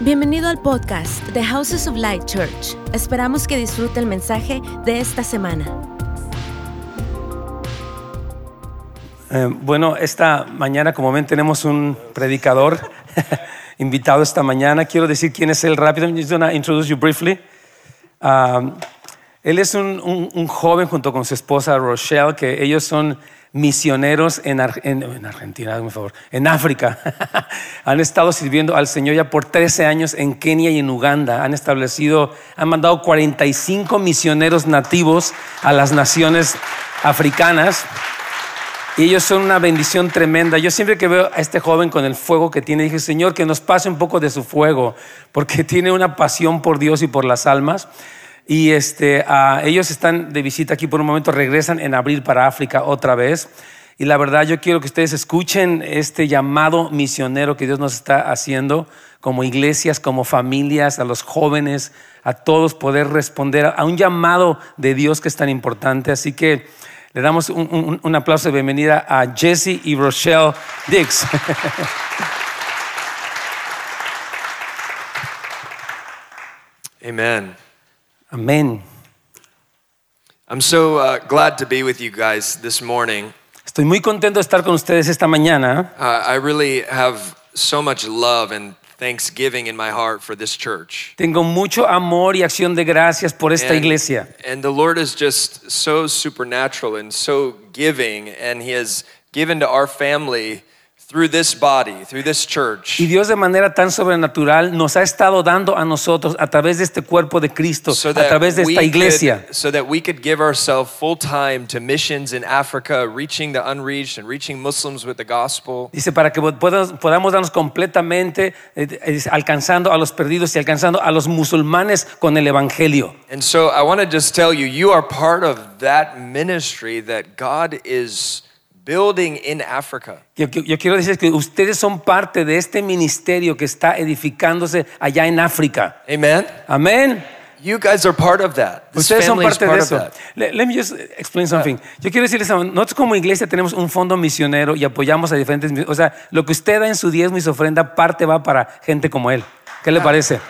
Bienvenido al podcast de Houses of Light Church. Esperamos que disfrute el mensaje de esta semana. Eh, bueno, esta mañana, como ven, tenemos un predicador invitado esta mañana. Quiero decir quién es él rápido. I'm just gonna introduce you briefly. Um, él es un joven junto con su esposa Rochelle, que ellos son misioneros en, Ar- en- en Argentina, un favor, en África. han estado sirviendo al Señor ya por 13 años en Kenia y en Uganda. Han establecido, han mandado 45 misioneros nativos a las naciones africanas. Y ellos son una bendición tremenda. Yo siempre que veo a este joven con el fuego que tiene, dije, Señor, que nos pase un poco de su fuego, porque tiene una pasión por Dios y por las almas. Y este, ah, ellos están de visita aquí por un momento, regresan en abril para África otra vez. Y la verdad, yo quiero que ustedes escuchen este llamado misionero que Dios nos está haciendo como iglesias, como familias, a los jóvenes, a todos poder responder a un llamado de Dios que es tan importante. Así que le damos un, un- un aplauso de bienvenida a Jesse y Rochelle Dix. Amen. Amén. I'm so uh, glad to be with you guys this morning. Estoy muy contento de estar con ustedes esta mañana. Uh, I really have so much love and thanksgiving in my heart for this church. Tengo mucho amor y acción de gracias por esta And- iglesia. And the Lord is just so supernatural and so giving, and He has given to our family through this body, through this church. Y Dios de manera tan sobrenatural nos ha estado dando a nosotros a través de este cuerpo de Cristo, So a través de esta iglesia. could, so that we could give ourselves full time to missions in Africa, reaching the unreached and reaching Muslims with the gospel. Dice, para que podamos, podamos darnos completamente eh, eh, alcanzando a los perdidos y alcanzando a los musulmanes con el Evangelio. And so I want to just tell you, you are part of that ministry that God is building in Africa. Yo, yo- yo quiero decir que ustedes son parte de este ministerio que está edificándose allá en África. Amen? Amén. You guys are part of that. This Ustedes son parte de eso. that. Le- Let, me just explain something. Yo quiero decirles, nosotros como iglesia tenemos un fondo misionero y apoyamos a diferentes, o sea, lo que usted da en su diezmo y su ofrenda, parte va para gente como él. ¿Qué le parece?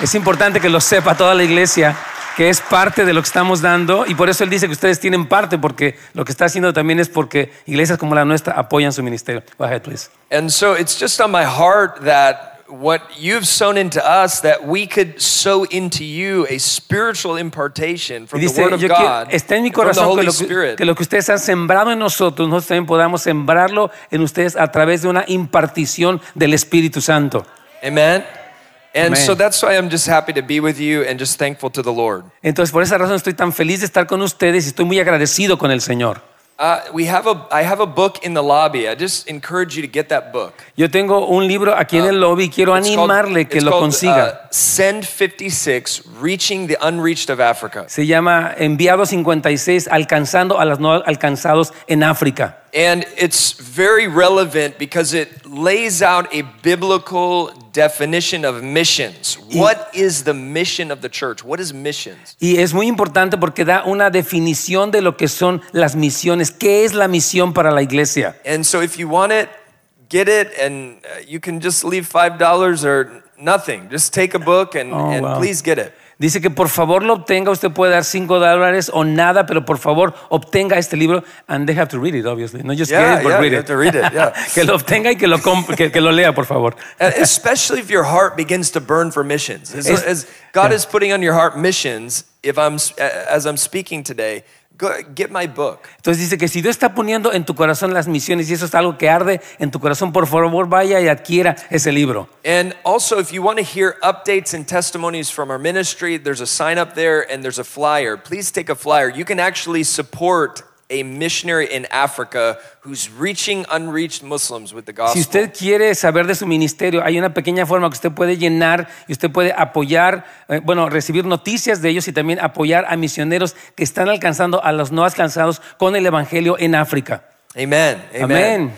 Es importante que lo sepa toda la iglesia, que es parte de lo que estamos dando y por eso él dice que ustedes tienen parte, porque lo que está haciendo también es porque iglesias como la nuestra apoyan su ministerio. Go ahead, please. And so it's just on my heart that what you've sown into us, that we could sow into you a spiritual impartation from the dice, Word of God, está en mi the corazón que lo que, que lo que ustedes han sembrado en nosotros, nosotros también podamos sembrarlo en ustedes a través de una impartición del Espíritu Santo. Amen? And so that's why I'm just happy to be with you and just thankful to the Lord. Entonces, por esa razón estoy tan feliz de estar con ustedes y estoy muy agradecido con el Señor. Uh, we have a, I have a book in the lobby. I just encourage you to get that book. Yo tengo un libro aquí en el lobby y quiero Uh, It's called- animarle que it's lo called, consiga. uh, Send 56, Reaching the Unreached of Africa. Se llama Enviado 56, alcanzando a los no alcanzados en África. And it's very relevant because it lays out a biblical definition of missions. What is the mission of the church? What is missions? Y es muy importante porque da una definición de lo que son las misiones. ¿Qué es la misión para la iglesia? And so if you want it, get it, and uh, you can just leave $5 or nothing. Just take a book and, Oh, and wow. please get it. Dice que por favor lo obtenga, usted puede dar cinco dólares o nada, pero por favor obtenga este libro and they have to read it, obviously. No just Yeah, get it, but yeah, read you it. have to read it, yeah. que lo obtenga y que lo, que, que lo lea, por favor. Especially if your heart begins to burn for missions. As, as God is putting on your heart missions, if I'm as I'm speaking today, get my book. Entonces dice que si Dios está poniendo en tu corazón las misiones y eso es algo que arde en tu corazón, por favor vaya y adquiera ese libro. And also, if you want to hear updates and testimonies from our ministry, there's a sign up there and there's a flyer. Please take a flyer. You can actually support a missionary in Africa who's reaching unreached Muslims with the Si gospel. usted quiere saber de su ministerio, hay una pequeña forma que usted puede llenar y usted puede apoyar, eh, bueno, recibir noticias de ellos y también apoyar a misioneros que están alcanzando a los no alcanzados con el Evangelio en África. Amen. Amen. Amen.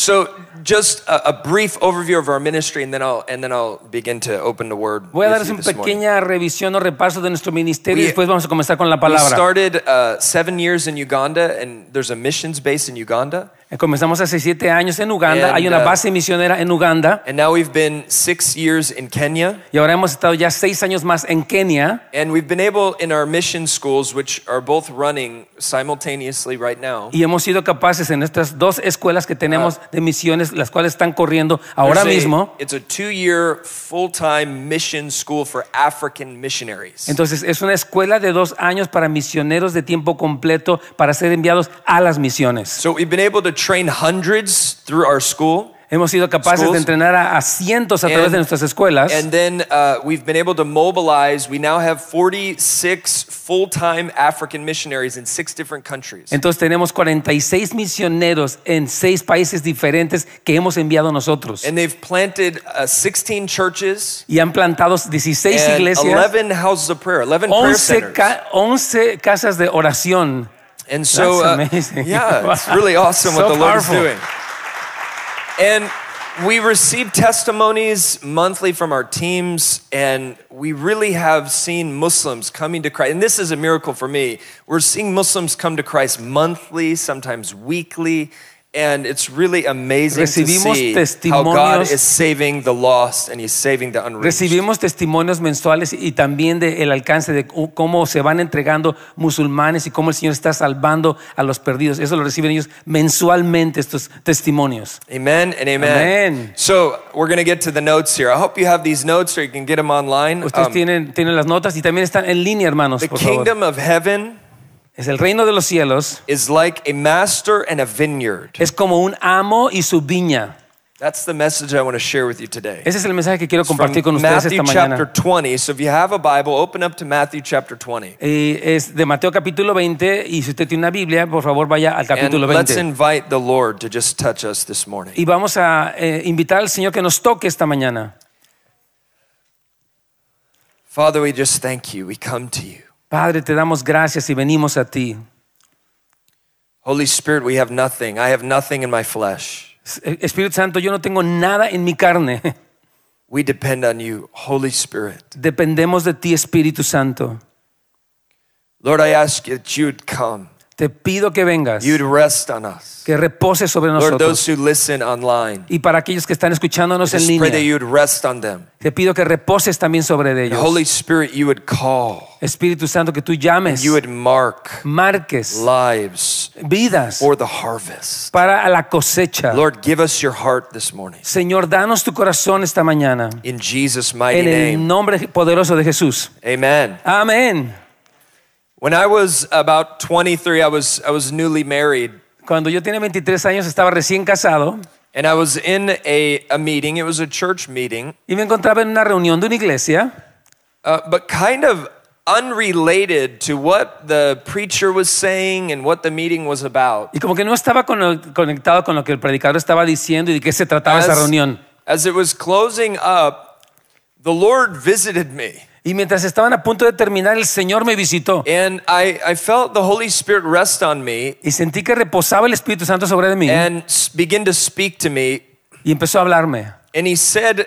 So, just a, a brief overview of our ministry, and then I'll and then I'll begin to open the word. Voy a darles una this morning. revisión o repaso de nuestro ministerio y We- después vamos a comenzar con la We started uh, seven years in Uganda, and there's a missions base in Uganda. Comenzamos hace siete años en Uganda. And, Hay una uh, base misionera en Uganda. And now we've been six years in Kenya. Y ahora hemos estado ya seis años más en Kenia. And we've been able in our mission schools, which are both running simultaneously right now. Y hemos sido capaces en estas dos escuelas que tenemos de misiones, las cuales están corriendo ahora There's a- mismo. it's a two year full time mission school for African missionaries. Entonces es una escuela de dos años para misioneros de tiempo completo para ser enviados a las misiones. So we've been able to train hundreds through our school. Hemos sido capaces Schools. de entrenar a, a cientos a través And- de nuestras escuelas. And then uh, we've been able to mobilize. We now have 46 full time African missionaries in six different countries. Entonces tenemos 46 misioneros en seis países diferentes que hemos enviado nosotros. And they've planted uh, 16 churches Y han plantado 16 and iglesias, 11 houses of prayer, 11 prayer 11, centers. ca- 11 casas de oración. And so, uh, yeah, it's really awesome what So the Lord is doing. And we receive testimonies monthly from our teams, and we really have seen Muslims coming to Christ. And this is a miracle for me. We're seeing Muslims come to Christ monthly, sometimes weekly. And it's really amazing to Recibimos see how God is saving the lost and He's saving the unreached. Recibimos testimonios mensuales y también del alcance de cómo se van entregando musulmanes y cómo el Señor está salvando a los perdidos. Eso lo reciben ellos mensualmente, estos testimonios. Amen and amen. Amen. So we're going to get to the notes here. I hope you have these notes or you can get them online. Ustedes Um, tienen, tienen las notas y también están en línea, hermanos. the Por favor. kingdom of heaven Es el reino de los cielos. is like a master and a vineyard. Es como un amo y su viña. That's the message I want to share with you today. Ese es el mensaje que quiero compartir con ustedes Matthew esta chapter mañana. 20. So if you have a Bible, open up to Matthew chapter 20. Y es de Mateo capítulo 20 y si usted tiene una Biblia, por favor vaya al And capítulo let's 20. invite the Lord to just touch us this morning. Y vamos a eh, invitar al Señor que nos toque esta mañana. Father, we just thank you. We come to you. Padre, te damos gracias y venimos a ti. Holy Spirit, we have nothing. I have nothing in my flesh. Espíritu Santo, yo no tengo nada en mi carne. We depend on you, Holy Spirit. Dependemos de ti, Espíritu Santo. Lord, I ask that you would come. Te pido que vengas, You'd rest on us. que reposes sobre Lord, nosotros. those who listen online, Y para aquellos que están escuchándonos en just pray that línea, you would rest on them. te pido que reposes también sobre The ellos. Holy Spirit, you would call, Espíritu Santo, que tú llames, you would mark marques lives vidas for the harvest. para la cosecha. Lord, give us your heart this morning. Señor, danos tu corazón esta mañana. In Jesus' mighty En el name. nombre poderoso de Jesús. Amen. Amén. When I was about 23, I was, I was newly married. Cuando yo tenía 23 años estaba recién casado And I was in a, a meeting, it was a church meeting, y me encontraba en una reunión de una iglesia, uh, but kind of unrelated to what the preacher was saying and what the meeting was about. y como que no estaba con- conectado con lo que el predicador estaba diciendo y de qué se trataba esa reunión. as it was closing up, the Lord visited me. Y mientras estaban a punto de terminar, el Señor me visitó And I, I felt the Holy Spirit rest on me y sentí que reposaba el Espíritu Santo sobre mí and begin to speak to me. y empezó a hablarme. And he said,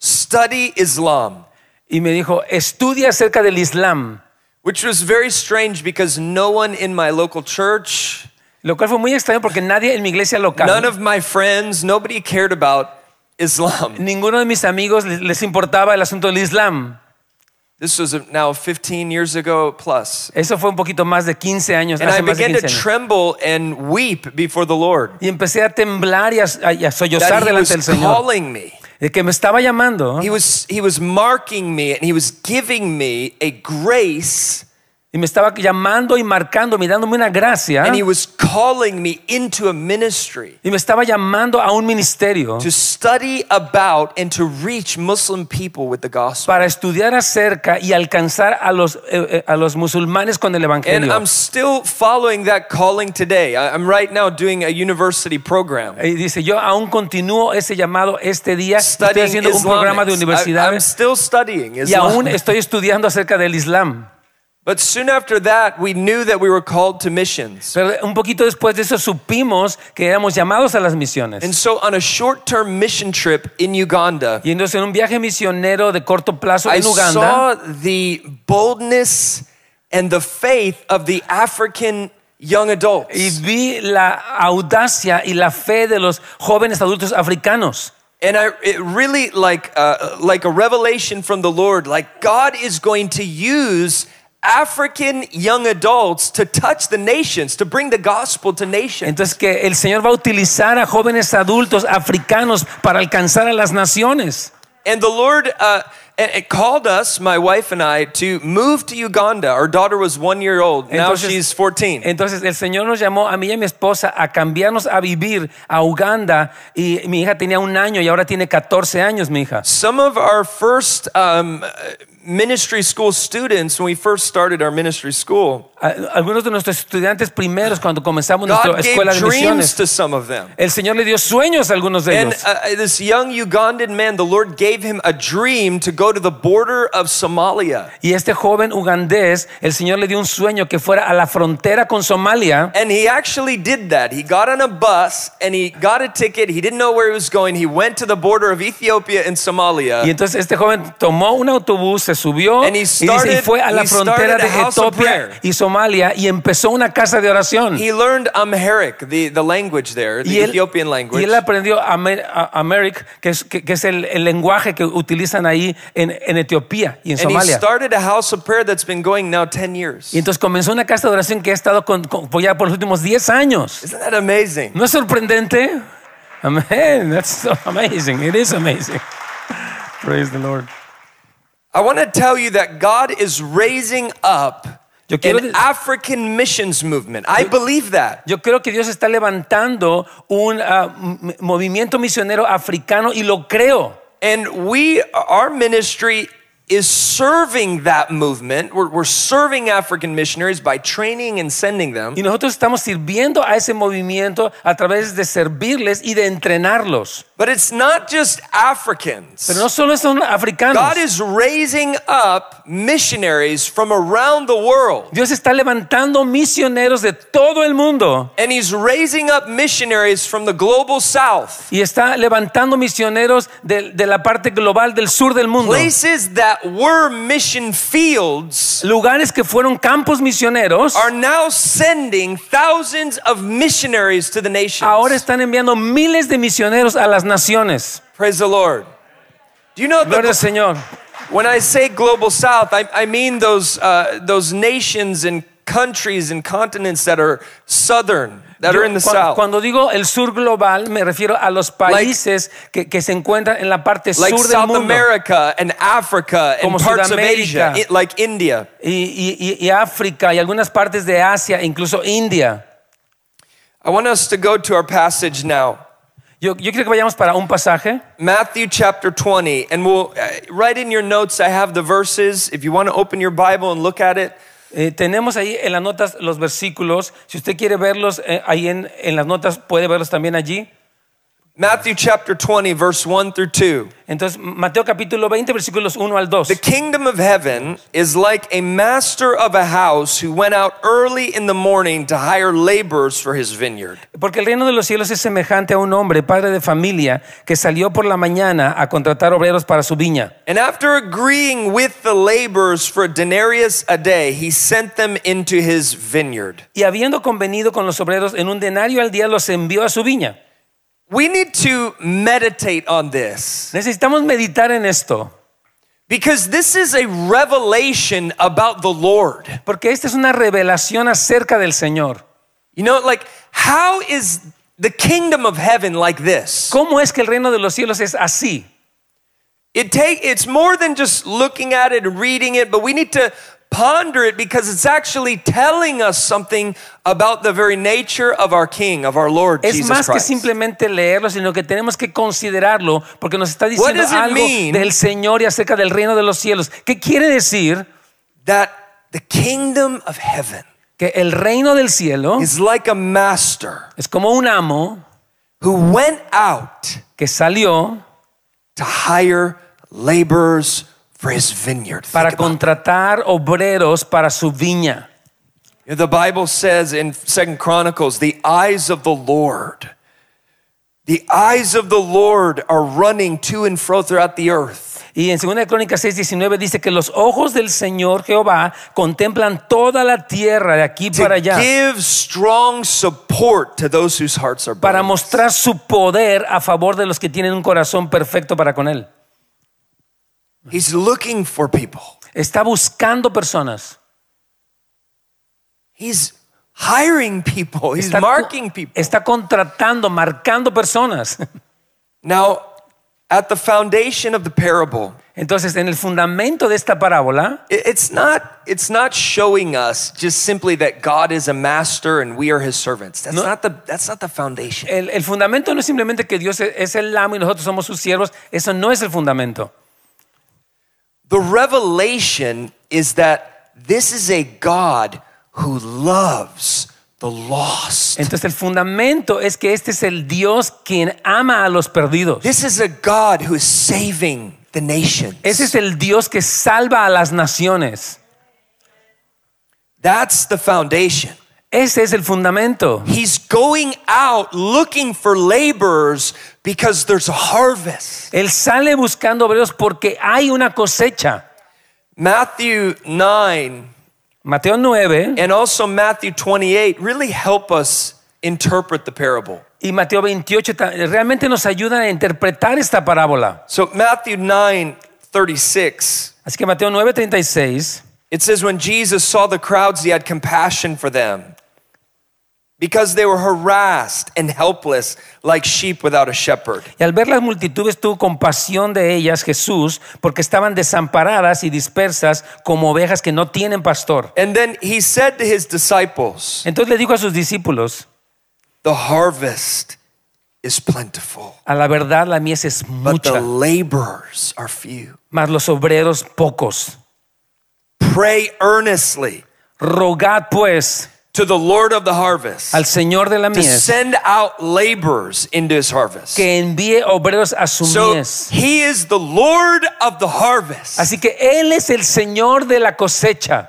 Study Islam, Y me dijo, estudia acerca del Islam, which was very strange because no one in my local church, lo cual fue muy extraño porque nadie en mi iglesia none local, of my friends, nobody cared about Islam. ninguno de mis amigos les importaba el asunto del Islam. This was now 15 years ago plus. Eso fue un poquito más de 15 años, And I hace más de began to 15 años. tremble and weep before the Lord. Y empecé a temblar y a, a sollozar That he delante del was Señor. calling me. De que me estaba llamando He was, he was marking me and he was giving me a grace y me estaba llamando y marcando, y dándome una gracia. and he was calling me into a ministry Y me estaba llamando a un ministerio to study about and to reach Muslim people with the gospel. para estudiar acerca y alcanzar a los, eh, eh, a los musulmanes con el And Evangelio. I'm still following that calling today. I'm right now doing a university program. Y dice, yo aún continúo ese llamado este día. Estoy Studying haciendo un programa de. I- I'm universidades still studying y aún estoy estudiando acerca del Islam. But soon after that, we knew that we were called to missions. Pero un poquito después de eso supimos que éramos llamados a las misiones. And so on a short-term mission trip in Uganda, Y entonces en un viaje misionero de corto plazo I en Uganda, saw the boldness and the faith of the African young adults. y vi la audacia y la fe de los jóvenes adultos africanos. And I, it really like, uh, like a revelation from the Lord, like God is going to use African young adults to touch the nations, to bring the gospel to nations. Entonces que el Señor va a utilizar a jóvenes adultos africanos para alcanzar a las naciones. And the Lord uh, it called us, my wife and I, to move to Uganda. Our daughter was one year old. Now Entonces- she's 14. Entonces el Señor nos llamó a mí y a mi esposa a cambiarnos a vivir a Uganda y mi hija tenía un año y ahora tiene 14 años mi hija. Some of our first um, ministry school students, when we first started our ministry school, Algunos de nuestros estudiantes primeros cuando comenzamos nuestra God gave escuela de dreams misiones, to some of them. el Señor le dio sueños a algunos de And ellos. uh, this young Ugandan man, the Lord gave him a dream to go to the border of Somalia. Y este joven ugandés, el Señor le dio un sueño que fuera a la frontera con Somalia. And he actually did that. He got on a bus and he got a ticket. He didn't know where he was going. He went to the border of Ethiopia and Somalia. Y entonces este joven tomó un autobús, se subió And he y, dice, y started- fue a la frontera started de a house of Etiopía prayer. y Somalia y empezó una casa de oración. He learned Amharic, the, the language there, the y él, Ethiopian y language. él aprendió Amer- Amharic, que es, que, que es el, el lenguaje que utilizan ahí en, en Etiopía y en and he Somalia. started a house of prayer that's been going now 10 years. Y entonces comenzó una casa de oración que ha estado con, con- por ya por los últimos 10 años. Isn't that amazing? ¿No es sorprendente? Amén. That's so amazing. It is amazing. Praise the Lord. I want to tell you that God is raising up Yo quiero an African missions movement. I believe that. Yo creo que Dios está levantando un ah, m- movimiento misionero africano y lo creo. And we, our ministry is serving that movement. We're, we're serving African missionaries by training and sending them. Y nosotros estamos sirviendo a ese movimiento a través de servirles y de entrenarlos. But it's not just Africans. Pero no solo son africanos. God is raising up missionaries from around the world. Dios está levantando misioneros de todo el mundo And He's raising up missionaries from the global south. y está levantando misioneros de, de la parte global del sur del mundo. Places that were mission fields Lugares que fueron campos misioneros are now sending thousands of missionaries to the nations. ahora están enviando miles de misioneros a las naciones. Praise the Lord. Do you know Gloria al that Señor. when I say global south, I, I mean those, uh, those nations and countries and continents that are southern, that are in the cua- south. Cuando digo el sur global, me refiero a los países que, que se encuentran en la parte like sur del South mundo. America and Africa and Como parts of Asia, like India. Y, y- y- y África y algunas partes de Asia, incluso India. I want us to go to our passage now. Yo, yo quiero que vayamos para un pasaje. Matthew chapter 20, and we'll uh, write in your notes. I have the verses. If you want to open your Bible and look at it, Eh, tenemos ahí en las notas los versículos. Si usted quiere verlos eh, ahí en, en las notas, puede verlos también allí. Matthew chapter 20, verse 1 through 2. Entonces, Mateo capítulo 20, versículos 1 al 2. The kingdom of heaven is like a master of a house who went out early in the morning to hire laborers for his vineyard. Porque el reino de los cielos es semejante a un hombre, padre de familia, que salió por la mañana a contratar obreros para su viña. And after agreeing with the laborers for a denarius a day, he sent them into his vineyard. Y habiendo convenido con los obreros en un denario al día, los envió a su viña. We need to meditate on this Necesitamos meditar en esto, because this is a revelation about the Lord. porque esta es una revelación acerca del Señor. You know, like, how is the kingdom of heaven like this? ¿Cómo es que el reino de los cielos es así? It take it's more than just looking at it and reading it, but we need to ponder it because it's actually telling us something about the very nature of our King, of our Lord Es Jesus más que Christ. simplemente leerlo, sino que tenemos que considerarlo, porque nos está diciendo algo mean? del Señor y acerca del reino de los cielos. ¿Qué quiere decir? That the kingdom of heaven Que el reino del cielo is like a master es como un amo who went out que salió to hire laborers for his vineyard. Think para about contratar obreros para su viña. it. The Bible says in Second Chronicles, the eyes of the Lord, the eyes of the Lord are running to and fro throughout the earth. Y en 2 de Crónicas 6, 19 dice que los ojos del Señor Jehová contemplan toda la tierra de aquí to para allá give strong support to those whose hearts are para mostrar su poder a favor de los que tienen un corazón perfecto para con Él. He's looking for people. Está buscando personas. He's hiring people. He's Está, marking people. está contratando, marcando personas. Now, at the foundation of the parable, Entonces, en el fundamento de esta parábola, it's not it's not showing us just simply that God is a master and we are his servants. That's No. not the that's not the foundation. el, el fundamento no es simplemente que Dios es- es el amo y nosotros somos sus siervos. Eso no es el fundamento. The revelation is that this is a God who loves the lost. Entonces, el fundamento es que este es el Dios quien ama a los perdidos. This is a God who is saving the nations. Ese es el Dios que salva a las naciones. That's the foundation. Ese es el fundamento. He's going out looking for laborers because there's a harvest. Él sale buscando obreros porque hay una cosecha. Matthew 9 Mateo 9 and also Matthew 28 really help us interpret the parable. y Mateo 28 realmente nos ayudan a interpretar esta parábola. So, Matthew 9 36, Así que Mateo 9:36 it says, When Jesus saw the crowds, he had compassion for them because they were harassed and helpless like sheep without a shepherd. Y al ver las multitudes tuvo compasión de ellas Jesús porque estaban desamparadas y dispersas como ovejas que no tienen pastor. And then he said to his disciples, Entonces le dijo a sus discípulos, The harvest is plentiful, a la verdad la mies es but the mucha, laborers are few. mas los obreros pocos. Pray earnestly Rogad pues to the Lord of the harvest al Señor de la mies, to send out laborers into his harvest. que envíe obreros a su So mies. he is the Lord of the harvest. Así que Él es el Señor de la cosecha.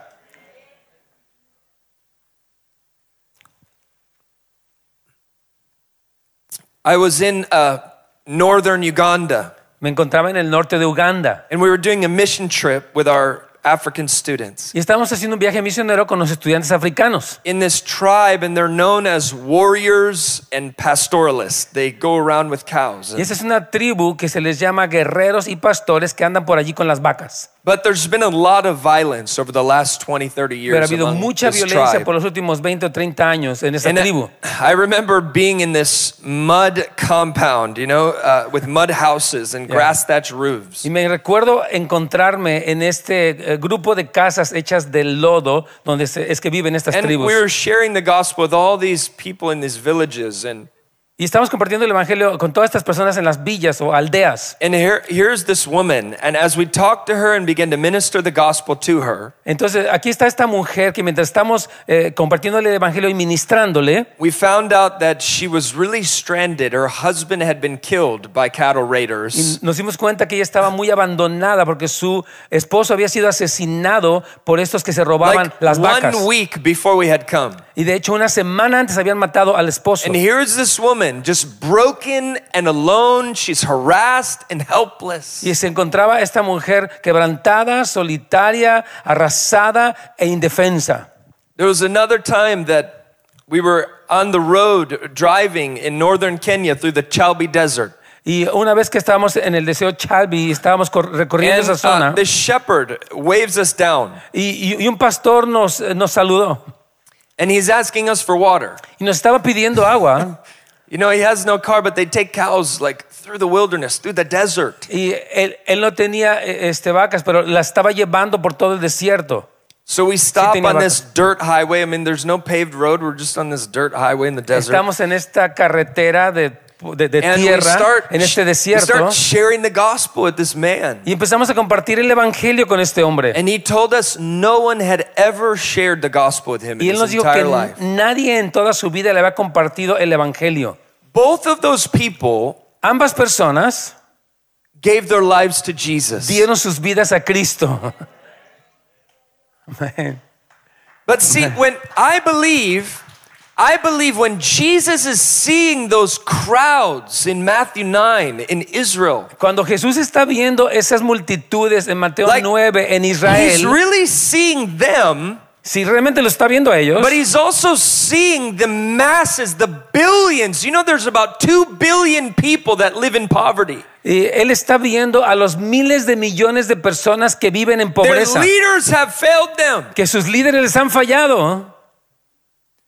I was in uh, northern Uganda Me encontraba en el norte de Uganda and we were doing a mission trip with our African students y estábamos haciendo un viaje misionero con los estudiantes africanos. in this tribe, and they're known as warriors and pastoralists. They go around with cows. Y esa es una tribu que se les llama guerreros y pastores que andan por allí con las vacas. But there's been a lot of violence over the last 20, 30 years. Pero ha habido mucha violencia tribe. por los últimos 20 o 30 años en esa And tribu. I remember being in this mud compound, you know, uh, with mud houses and grass thatch roofs. Y me recuerdo encontrarme en este eh, grupo de casas hechas de lodo donde es que viven estas And tribus. we were sharing the gospel with all these people in these villages. And, Y estamos compartiendo el evangelio con todas estas personas en las villas o aldeas. and here, here's this woman. And as we talked to her and began to minister the gospel to her, Entonces aquí está esta mujer que mientras estamos eh, compartiéndole el evangelio y ministrándole, we found out that she was really stranded. Her husband had been killed by cattle raiders. y nos dimos cuenta que ella estaba muy abandonada porque su esposo había sido asesinado por estos que se robaban Like las vacas. one week before we had come. Y de hecho una semana antes habían matado al esposo. And here's this woman just broken and alone. She's harassed and helpless. Y se encontraba esta mujer quebrantada, solitaria, arrasada e indefensa. There was another time that we were on the road driving in northern Kenya through the Chalbi Desert. Y una vez que estábamos en el deseo Chalbi y estábamos cor- recorriendo And esa zona, uh, the shepherd waves us down y, y- y un pastor nos, nos saludó and he's asking us for water. y nos estaba pidiendo agua. You know, he has no car, but they take cows like through the wilderness, through the desert. Y él, él no tenía este, vacas, pero las estaba llevando por todo el desierto. So we stop tenía on vacas. this dirt highway. I mean, there's no paved road. We're just on this dirt highway in the desert. Estamos en esta carretera de, de- de tierra, start, en este desierto, start sharing the gospel with this man. y empezamos a compartir el evangelio con este hombre. And he told us no one had ever shared the gospel with him Y él nos dijo que life. nadie en toda su vida le había compartido el evangelio. Both of those people Ambas personas gave their lives to Jesus. dieron sus vidas a Cristo. Amén. But see, when I believe I believe when Jesus is seeing those crowds in Matthew 9 in Israel, Cuando Jesús está viendo esas multitudes en Mateo Like, 9 en he's Israel, really seeing them, si realmente lo está viendo a ellos, but he's also seeing the masses, the billions. You know, there's about 2 billion people that live in poverty. y él está viendo a los miles de millones de personas que viven en Their pobreza, leaders have failed them. que sus líderes les han fallado,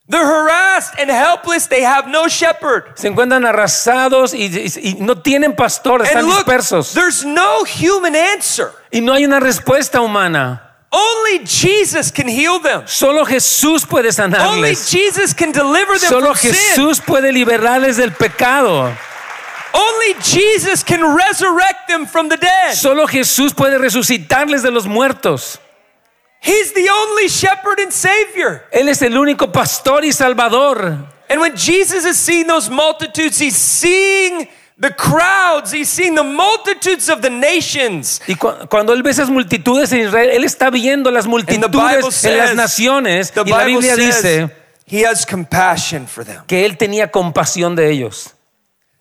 They're harassed and helpless. They have no shepherd. se encuentran arrasados y, y- y no tienen pastor, están look, dispersos. there's no human answer. Y no hay una respuesta humana. Only Jesus can heal them. Solo Jesús puede Only sanarles. Jesus can deliver them Solo from sin. Jesús puede liberarles del pecado. Only Jesus can resurrect them from the dead. Solo Jesús puede resucitarles de los muertos. He's the only shepherd and savior. Él es el único pastor y salvador. And when Jesus is seeing those multitudes, he's seeing the crowds, he's seeing the multitudes of the nations. Y cu- cuando él ve esas multitudes en Israel, él está viendo las multitudes en las says, naciones. the Y la Biblia says dice he has compassion for them. que él tenía compasión de ellos.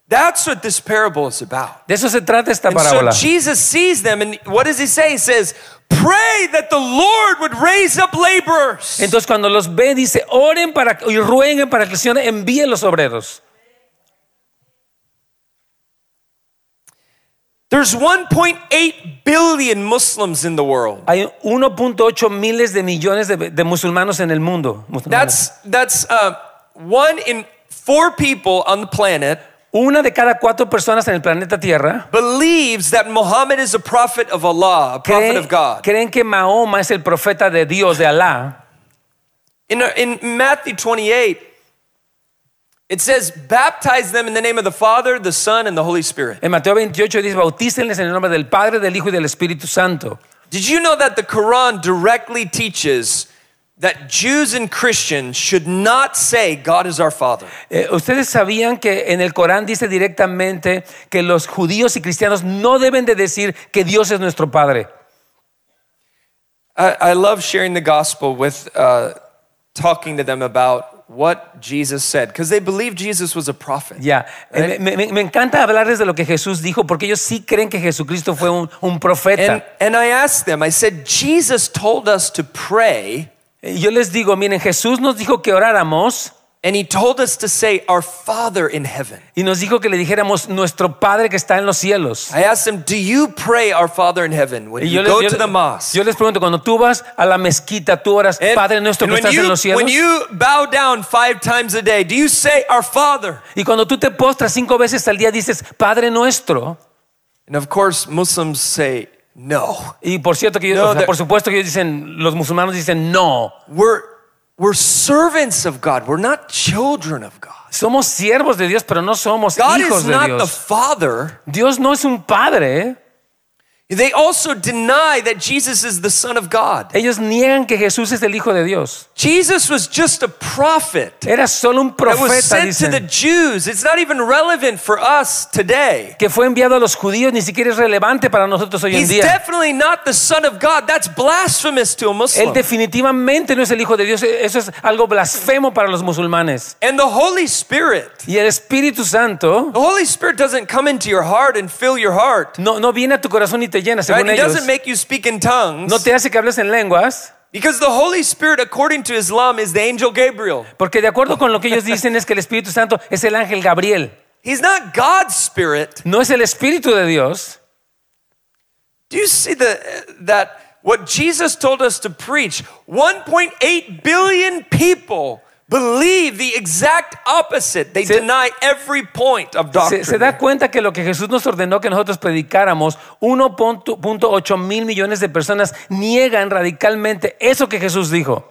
That's what this parable is about. De eso se trata esta And so. Jesus sees them, and what does he say? He says, Pray that the Lord would raise up laborers. Entonces cuando los ve dice, oren para y rueguen para que el Señor envíe los obreros. There's 1.8 billion Muslims in the world. Hay 1.8 miles de millones de, de musulmanos en el mundo. musulmanes. That's that's uh, one in four people on the planet Una de cada cuatro personas en el planeta Tierra believes that Muhammad is a prophet of Allah, a prophet creen, of God. creen que Mahoma es el profeta de Dios, de Alá. In, uh, in Matthew 28, it says, "Baptize them in the name of the Father, the Son, and the Holy Spirit." En Mateo 28 dice, bautícenles en el nombre del Padre, del Hijo y del Espíritu Santo. Did you know that the Quran directly teaches that Jews and Christians should not say God is our Father? Eh, Ustedes sabían que en el Corán dice directamente que los judíos y cristianos no deben de decir que Dios es nuestro Padre. I, I love sharing the gospel with uh, talking to them about what Jesus said because they believe Jesus was a prophet. Yeah. Eh, me, me- me encanta hablarles de lo que Jesús dijo porque ellos sí creen que Jesucristo fue un, un profeta. And, and I asked them, I said, Jesus told us to pray Yo les digo, miren, Jesús nos dijo que oráramos and he told us to say, Our Father in heaven. y nos dijo que le dijéramos nuestro Padre que está en los cielos. I asked them, Do you pray, Our Father in heaven, when you yo les, go yo- to the mosque? yo les pregunto, cuando tú vas a la mezquita, tú oras, And- Padre nuestro que estás you, en los cielos. when you bow down five times a day, do you say, Our Father? Y cuando tú te postras cinco veces al día, dices, Padre nuestro. And of course, Muslims say, No. Y por cierto que No, o sea, they're- por supuesto que ellos dicen, los musulmanes dicen, no. We're, we're servants of God, we're not children of God. Somos siervos de Dios, pero no somos God hijos is de not the Dios. Father. Dios no es un padre. They also deny that Jesus is the Son of God. Ellos niegan que Jesús es el Hijo de Dios. Jesus was just a prophet Era solo un that was profeta, sent to the Jews. It's not even relevant for us today. que fue enviado a los judíos, ni siquiera es relevante para nosotros hoy en He's día. definitely not the Son of God. That's blasphemous to a Él definitivamente no es el Hijo de Dios. Eso es algo blasfemo para los musulmanes. And the Holy Spirit, Y el Espíritu Santo the Holy Spirit doesn't come into your heart and fill your heart. no, no viene a tu corazón y te llena, Right? según He ellos. doesn't make you speak in tongues. No te hace que hables en lenguas. Because the Holy Spirit, according to Islam, is the angel Gabriel. Porque de acuerdo con lo que ellos dicen es que el Espíritu Santo es el ángel Gabriel. He's not God's spirit. No es el Espíritu de Dios. Do you see the, that what Jesus told us to preach? 1.8 billion people believe the exact opposite. They Se- deny every point of doctrine. se da cuenta que lo que Jesús nos ordenó que nosotros predicáramos, 1.8 mil millones de personas niegan radicalmente eso que Jesús dijo.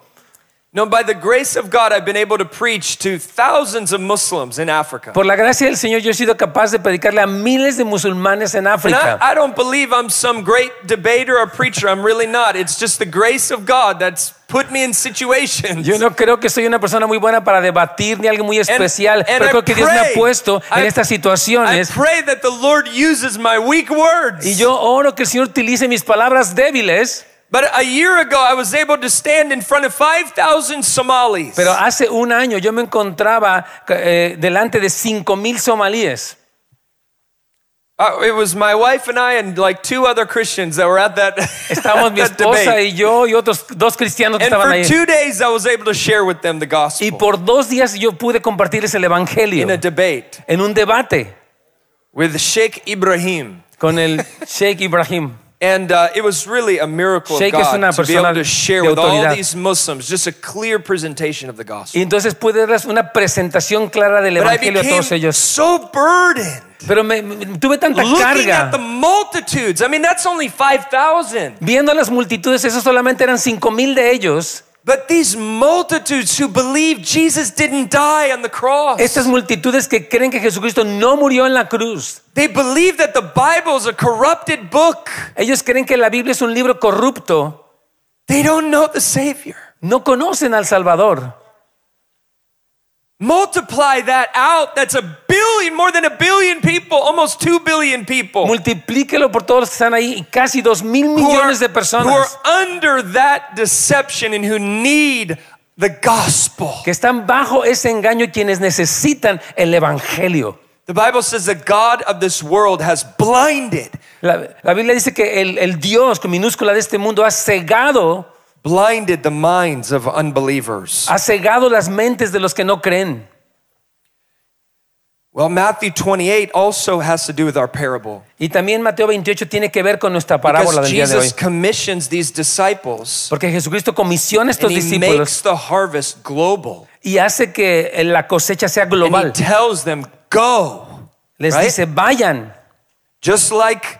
no, by the grace of God, I've been able to preach to thousands of Muslims in Africa. Por la gracia del Señor yo he sido capaz de predicarle a miles de musulmanes en África. I, I don't believe I'm some great debater or preacher. I'm really not. It's just the grace of God that's put me in situations. Yo no creo que soy una persona muy buena para debatir ni algo muy And- especial, and pero I creo que Dios me ha pray- puesto en I- estas I situaciones pray that the Lord uses my weak words. y yo oro que el Señor utilice mis palabras débiles But a year ago, I was able to stand in front of 5,000 Somalis. Pero hace un año yo me encontraba eh, delante de cinco mil somalíes. Uh, it was my wife and I and like two other Christians that were at that, Estábamos mi esposa y yo y otros dos cristianos que And estaban for ahí. two days, I was able to share with them the gospel. Y por dos días yo pude compartirles el evangelio in a debate en un debate with Sheikh Ibrahim. con el Sheikh Ibrahim. And uh, it was really a miracle of Sheikh es una God to be persona able to share de with all autoridad. these Muslims just a clear presentation of the gospel. Y entonces pude darles una presentación clara del But I evangelio a became todos ellos. so burdened Pero me, me- tuve tanta looking at the carga. multitudes. I mean, that's only 5,000. Viendo a las multitudes, esos solamente eran cinco mil de ellos. But these multitudes who believe Jesus didn't die on the cross. Estas multitudes que creen que Jesucristo no murió en la cruz. They believe that the Bible is a corrupted book. Ellos creen que la Biblia es un libro corrupto. They don't know the Savior. No conocen al Salvador. Multiply that out. That's a billion, more than a billion people, almost two billion people Multiplíquelo por todos los que están ahí casi dos mil who are, millones de who are personas under that deception and who need the gospel. que están bajo ese engaño quienes necesitan el Evangelio. The Bible says the God of this world has blinded, La, la Biblia dice que el, el Dios con minúscula de este mundo ha cegado, blinded the minds of unbelievers. ha cegado las mentes de los que no creen. Well, Matthew 28 also has to do with our parable. Y también Mateo 28 tiene que ver con nuestra parábola del día de hoy. Jesus commissions these disciples Porque Jesucristo comisiona estos and he discípulos makes the harvest global. y hace que la cosecha sea global. And he tells them, go. Les right? dice, vayan. Just like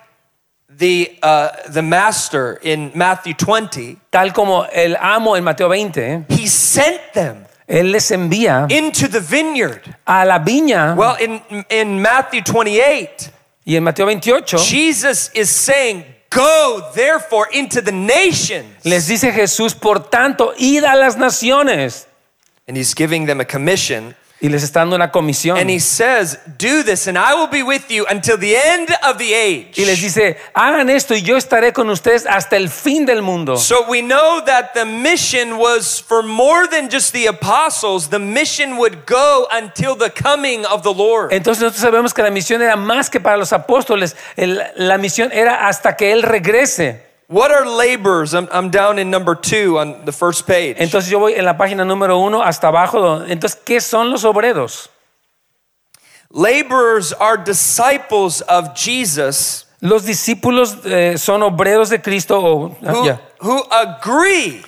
the, uh, the master in Matthew 20, Tal como el amo en Mateo 20, ¿eh? he sent them Él les envía into the vineyard. a la viña. Well, in, in Matthew 28, y en Mateo 28 Jesus is saying, Go therefore into the nations. les dice Jesús, por tanto, id a las naciones. And he's giving them a commission. Y les está dando una comisión. And he says, Do this, and I will be with you until the end of the age. Y les dice, hagan esto y yo estaré con ustedes hasta el fin del mundo. So we know that the mission was for more than just the apostles. The mission would go until the coming of the Lord. Entonces nosotros sabemos que la misión era más que para los apóstoles. El- la misión era hasta que Él regrese. What are laborers? I'm, I'm down in number two on the first page. Entonces yo voy en la página número uno hasta abajo. Entonces, ¿qué son los obreros? Laborers are disciples of Jesus Los discípulos eh, son obreros de Cristo o ah, who, ya, who agree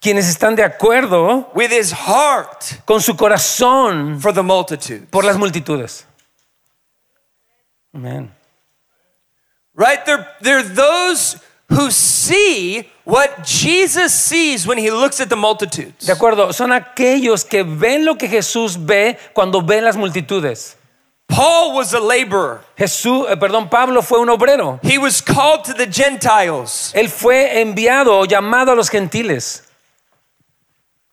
quienes están de acuerdo with his heart con su corazón for the multitude. por las multitudes. Amén. Right? They're, they're those who see what Jesus sees when he looks at the multitudes. De acuerdo, son aquellos que ven lo que Jesús ve cuando ven las multitudes. Paul was a laborer. Jesús, eh, perdón, Pablo fue un obrero. He was called to the Gentiles. Él fue enviado o llamado a los gentiles.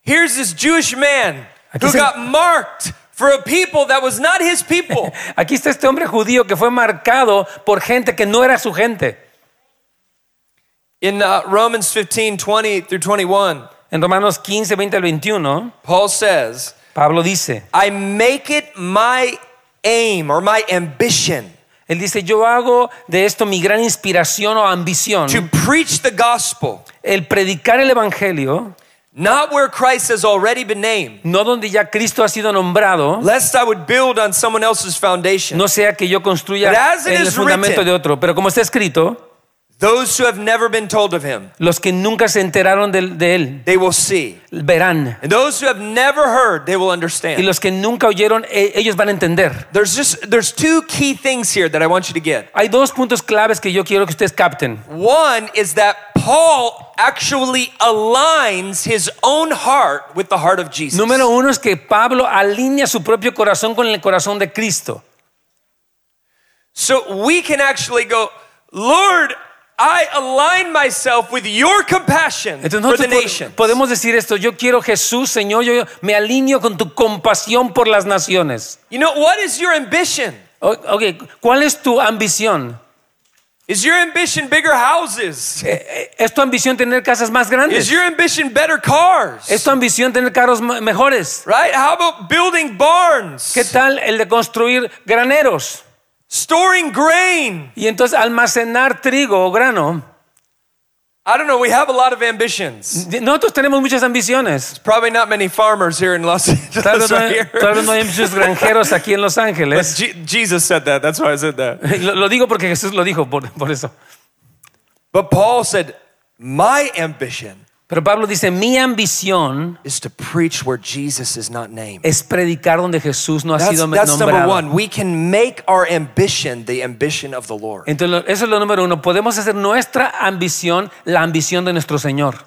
Here's this Jewish man Aquí who se- got marked for a people that was not his people. Aquí está este hombre judío que fue marcado por gente que no era su gente. In uh, Romans 15 20 through 21, En Romanos 15, 20 al 21, Paul says, Pablo dice, I make it my aim or my ambition él dice, yo hago de esto mi gran inspiración o ambición, to preach the gospel, el predicar el evangelio, not where Christ has already been named, no donde ya Cristo ha sido nombrado, lest I would build on someone else's foundation. no sea que yo construya But as it en el is fundamento written- de otro, pero como está escrito, Those who have never been told of him, los que nunca se enteraron de, de él they will see. verán, And those who have never heard, they will understand. y los que nunca oyeron, e- ellos van a entender. There's just there's two key things here that I want you to get. Hay dos puntos claves que yo quiero que ustedes capten. One is that Paul actually aligns his own heart with the heart of Jesus. Número uno es que Pablo alinea su propio corazón con el corazón de Cristo. So we can actually go, Lord, I align myself with your compassion Entonces for the nosotros po- nation. podemos decir esto, yo quiero Jesús, Señor, yo me alineo con tu compasión por las naciones. You know, what is your ambition? O- Ok, ¿cuál es tu ambición? Is your ambition bigger houses? Eh, eh, ¿Es tu ambición tener casas más Is grandes? your ambition better cars? ¿Es tu ambición tener carros mejores? Right? How about building barns? ¿Qué tal el de construir graneros? Storing grain? Y entonces almacenar trigo o grano. I don't know. We have a lot of ambitions. Nosotros tenemos muchas ambiciones. Probably not many farmers here in Los Tal Angeles vez, no right hay, here. tal vez no hay muchos granjeros aquí en Los Ángeles. Je- Jesus said that. That's why I said that. Lo, lo digo porque Jesús lo dijo, por, por eso. But Paul said, My ambition Pero Pablo dice, mi ambición is to preach where Jesus is not named. es predicar donde Jesús no ha That's, sido that's number nombrado. one. We can make our ambition the ambition of the Lord. Entonces, eso es lo número uno. Podemos hacer nuestra ambición la ambición de nuestro Señor.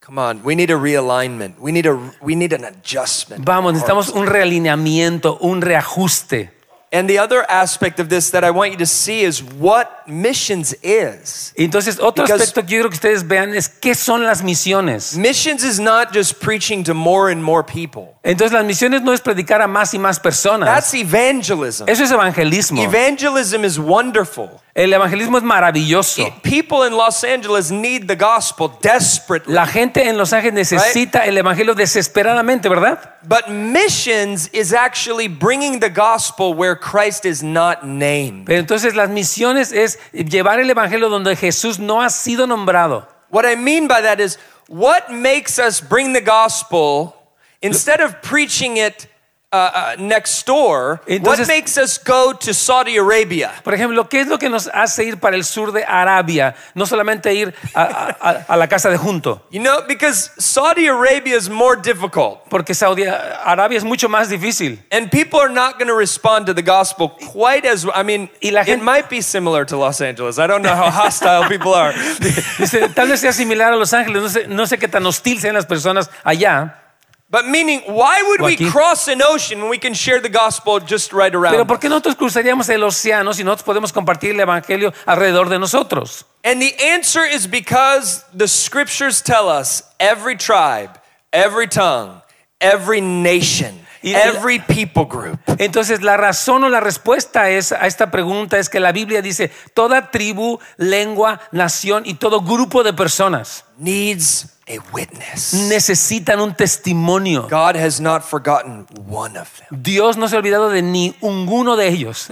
Come on, we need a realignment. We need a we need an adjustment. Vamos, necesitamos un realineamiento, un reajuste. And the other aspect of this that I want you to see is what missions is. Entonces, otro Because- aspecto que yo quiero que ustedes vean es qué son las misiones. Missions is not just preaching to more and more people. Entonces, las misiones no es predicar a más y más personas. That's evangelism. Eso es evangelismo. Evangelism is wonderful. El evangelismo es maravilloso. People in Los Angeles need the gospel desperately. La gente en Los Ángeles necesita el evangelio desesperadamente, ¿verdad? But missions is actually bringing the gospel where Christ is not named. Pero entonces las misiones es llevar el evangelio donde Jesús no ha sido nombrado. What I mean by that is what makes us bring the gospel instead of preaching it uh, uh, next door, what Entonces- makes us go to Saudi Arabia? Por ejemplo, ¿qué es lo que nos hace ir para el sur de Arabia? No solamente ir a, a- a- la casa de junto, You know, because Saudi Arabia is more difficult. porque Saudi Arabia es mucho más difícil. And people are not going to respond to the gospel quite as I mean, Y la it gente- might be similar to Los Angeles. I don't know how hostile people are. Dice, tal vez sea similar a Los Ángeles, no sé, no sé qué tan hostil sean las personas allá, But meaning, why would we cross an ocean when we can share the gospel just right pero around? ¿por qué nosotros cruzaríamos el océano si nosotros podemos compartir el evangelio alrededor de nosotros? And the answer is because the scriptures tell us every tribe, every tongue, every nation, every people group Entonces la razón o la respuesta es, a esta pregunta es que la Biblia dice, toda tribu, lengua, nación y todo grupo de personas needs a witness. necesitan un testimonio. God has not forgotten one of them. Dios no se ha olvidado de ninguno de ellos.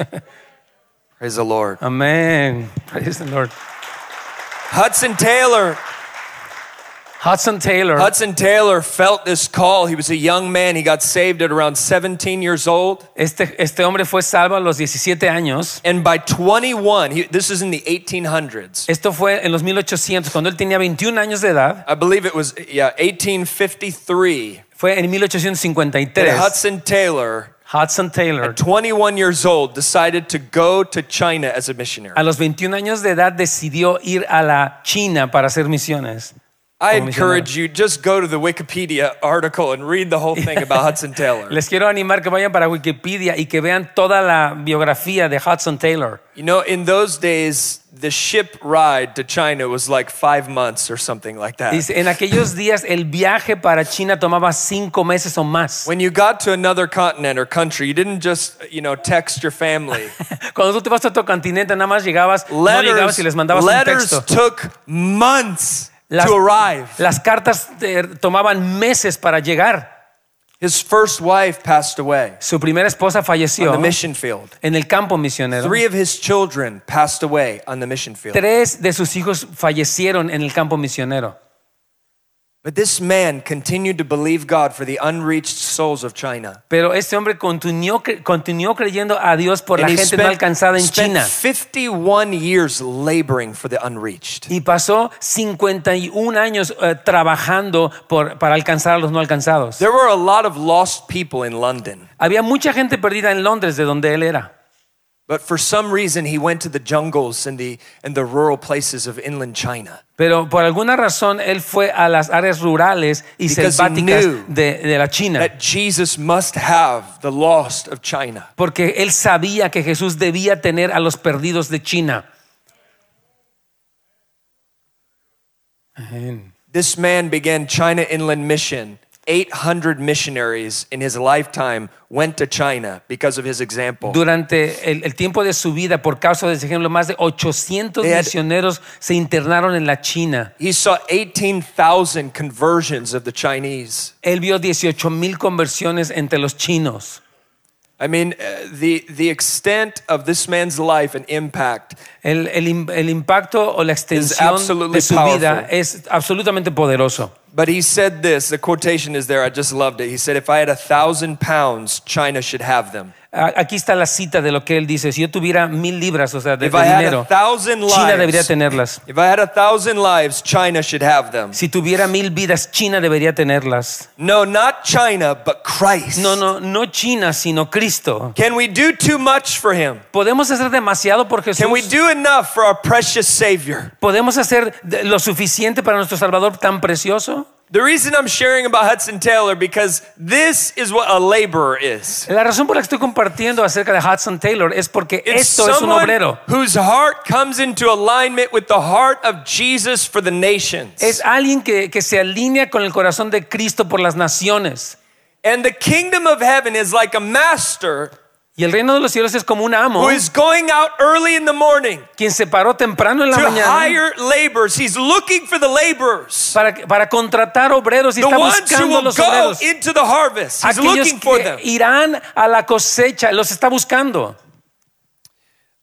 Praise the Lord. Amén. Praise the Lord. Hudson Taylor. Hudson Taylor. Hudson Taylor felt this call. He was a young man. He got saved at around 17 years old. Este, este hombre fue salvo a los 17 años. And by 21, he, this is in the 1800s. Esto fue en los 1800, cuando él tenía 21 años de edad. I believe it was, yeah, 1853. Fue en that 1853. Hudson Taylor, Hudson Taylor, at 21 years old, decided to go to China as a missionary. a los 21 años de edad decidió ir a la China para hacer misiones. I encourage you, just go to the Wikipedia article and read the whole thing about Hudson Taylor. Les quiero animar que vayan para Wikipedia y que vean toda la biografía de Hudson Taylor. You know, in those days, the ship ride to China was like five months or something like that. Dice, en aquellos días el viaje para China tomaba cinco meses o más. When you got to another continent or country, you didn't just, you know, text your family. Cuando tú te vas a otro continente, nada más llegabas, no llegabas Letters, y les mandabas un letters texto. took months Las, to arrive. las cartas eh, tomaban meses para llegar. His first wife passed away Su primera esposa on falleció the mission field. en el campo misionero. Three of his children passed away on the mission field. Tres de sus hijos fallecieron en el campo misionero. But this man continued to believe God for the unreached souls of China. Pero este hombre continuó, continuó creyendo a Dios por la And he gente no spent, alcanzada en spent China. 51 years laboring for the unreached. Y pasó 51 años eh, trabajando por, para alcanzar a los no alcanzados. There were a lot of lost people in London, Había mucha gente perdida en Londres de donde él era. But for some reason he went to the jungles and the, and the rural places of inland China. Pero por alguna razón él fue a las áreas rurales y Because selváticas de, de la China. That Jesus must have the lost of China. Porque él sabía que Jesús debía tener a los perdidos de China. Amen. This man began China Inland Mission 800 missionaries in his lifetime went to China because of his example. Durante el, el tiempo de su vida, por causa de ese ejemplo, más de 800 They had- misioneros se internaron en la China. He saw 18,000 conversions of the Chinese. Él vio 18 mil conversiones entre los chinos. I mean, uh, the, the extent of this man's life and impact El, el el impacto o la extensión absolutely de su powerful. vida es absolutamente poderoso. But he said this, the quotation is there, I just loved it. He said, If I had a thousand pounds, China should have them. Aquí está la cita de lo que él dice. Si yo tuviera mil libras, o sea, de, If de I had a dinero, thousand China debería lives, tenerlas. if I had a thousand lives, China should have them. Si tuviera mil vidas, China debería tenerlas. No, not China, but Christ. No, no, no China, sino Cristo. Can we do too much for him? Podemos hacer demasiado por Jesús. Can we do enough for our precious Savior? Podemos hacer lo suficiente para nuestro Salvador tan precioso. The reason I'm sharing about Hudson Taylor because this is what a laborer is. La razón por la que estoy compartiendo acerca de Hudson Taylor es porque It's esto es un obrero. whose heart comes into alignment with the heart of Jesus for the nations. Es alguien que, que se alinea con el corazón de Cristo por las naciones. And the kingdom of heaven is like a master Y el reino de los cielos es como un amo who is going out early in the morning quien se paró temprano en la to mañana hire laborers. He's looking for the laborers, para, para contratar obreros y the está ones who buscando will los go obreros. into the harvest. He's Aquellos looking for que them. irán a la cosecha, los está buscando.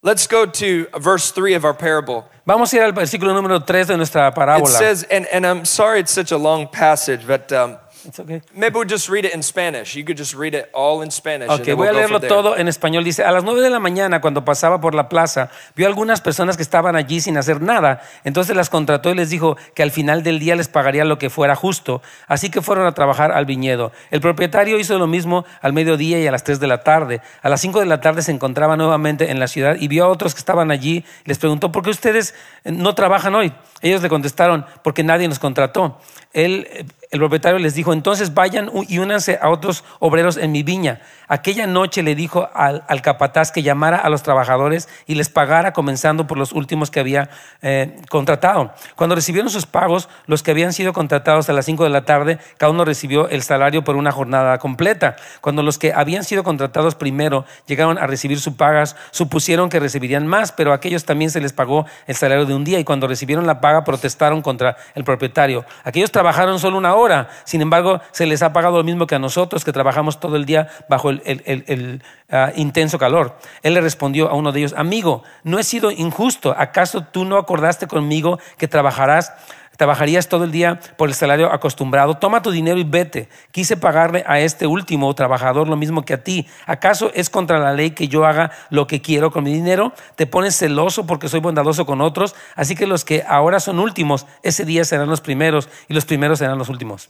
Let's go to verse 3 of our parable. Vamos a ir al versículo número 3 de nuestra It parábola. says, and, and I'm sorry it's such a long passage, but um, It's okay. maybe we'll just read it in Spanish. You could just read it all in Spanish. and Ok, then voy we'll a leerlo todo en español. Dice, a las nueve de la mañana, cuando pasaba por la plaza, vio algunas personas que estaban allí sin hacer nada. Entonces las contrató y les dijo que al final del día les pagaría lo que fuera justo. Así que fueron a trabajar al viñedo. El propietario hizo lo mismo al mediodía y a las tres de la tarde. A las cinco de la tarde se encontraba nuevamente en la ciudad y vio a otros que estaban allí. Les preguntó, ¿por qué ustedes eh, no trabajan hoy? Ellos le contestaron, porque nadie nos contrató. Él, eh, el propietario les dijo, entonces vayan y únanse a otros obreros en mi viña. Aquella noche le dijo al, al capataz que llamara a los trabajadores y les pagara comenzando por los últimos que había eh, contratado. Cuando recibieron sus pagos, los que habían sido contratados a las 5 de la tarde, cada uno recibió el salario por una jornada completa. Cuando los que habían sido contratados primero llegaron a recibir sus pagas, supusieron que recibirían más, pero a aquellos también se les pagó el salario de un día y cuando recibieron la paga protestaron contra el propietario. Aquellos trabajaron solo una hora, sin embargo se les ha pagado lo mismo que a nosotros que trabajamos todo el día bajo el, ah, intenso calor. Él le respondió a uno de ellos, amigo, no he sido injusto, ¿acaso tú no acordaste conmigo que trabajarás? Trabajarías todo el día por el salario acostumbrado. Toma tu dinero y vete. Quise pagarle a este último trabajador lo mismo que a ti. ¿Acaso es contra la ley que yo haga lo que quiero con mi dinero? Te pones celoso porque soy bondadoso con otros. Así que los que ahora son últimos, ese día serán los primeros y los primeros serán los últimos.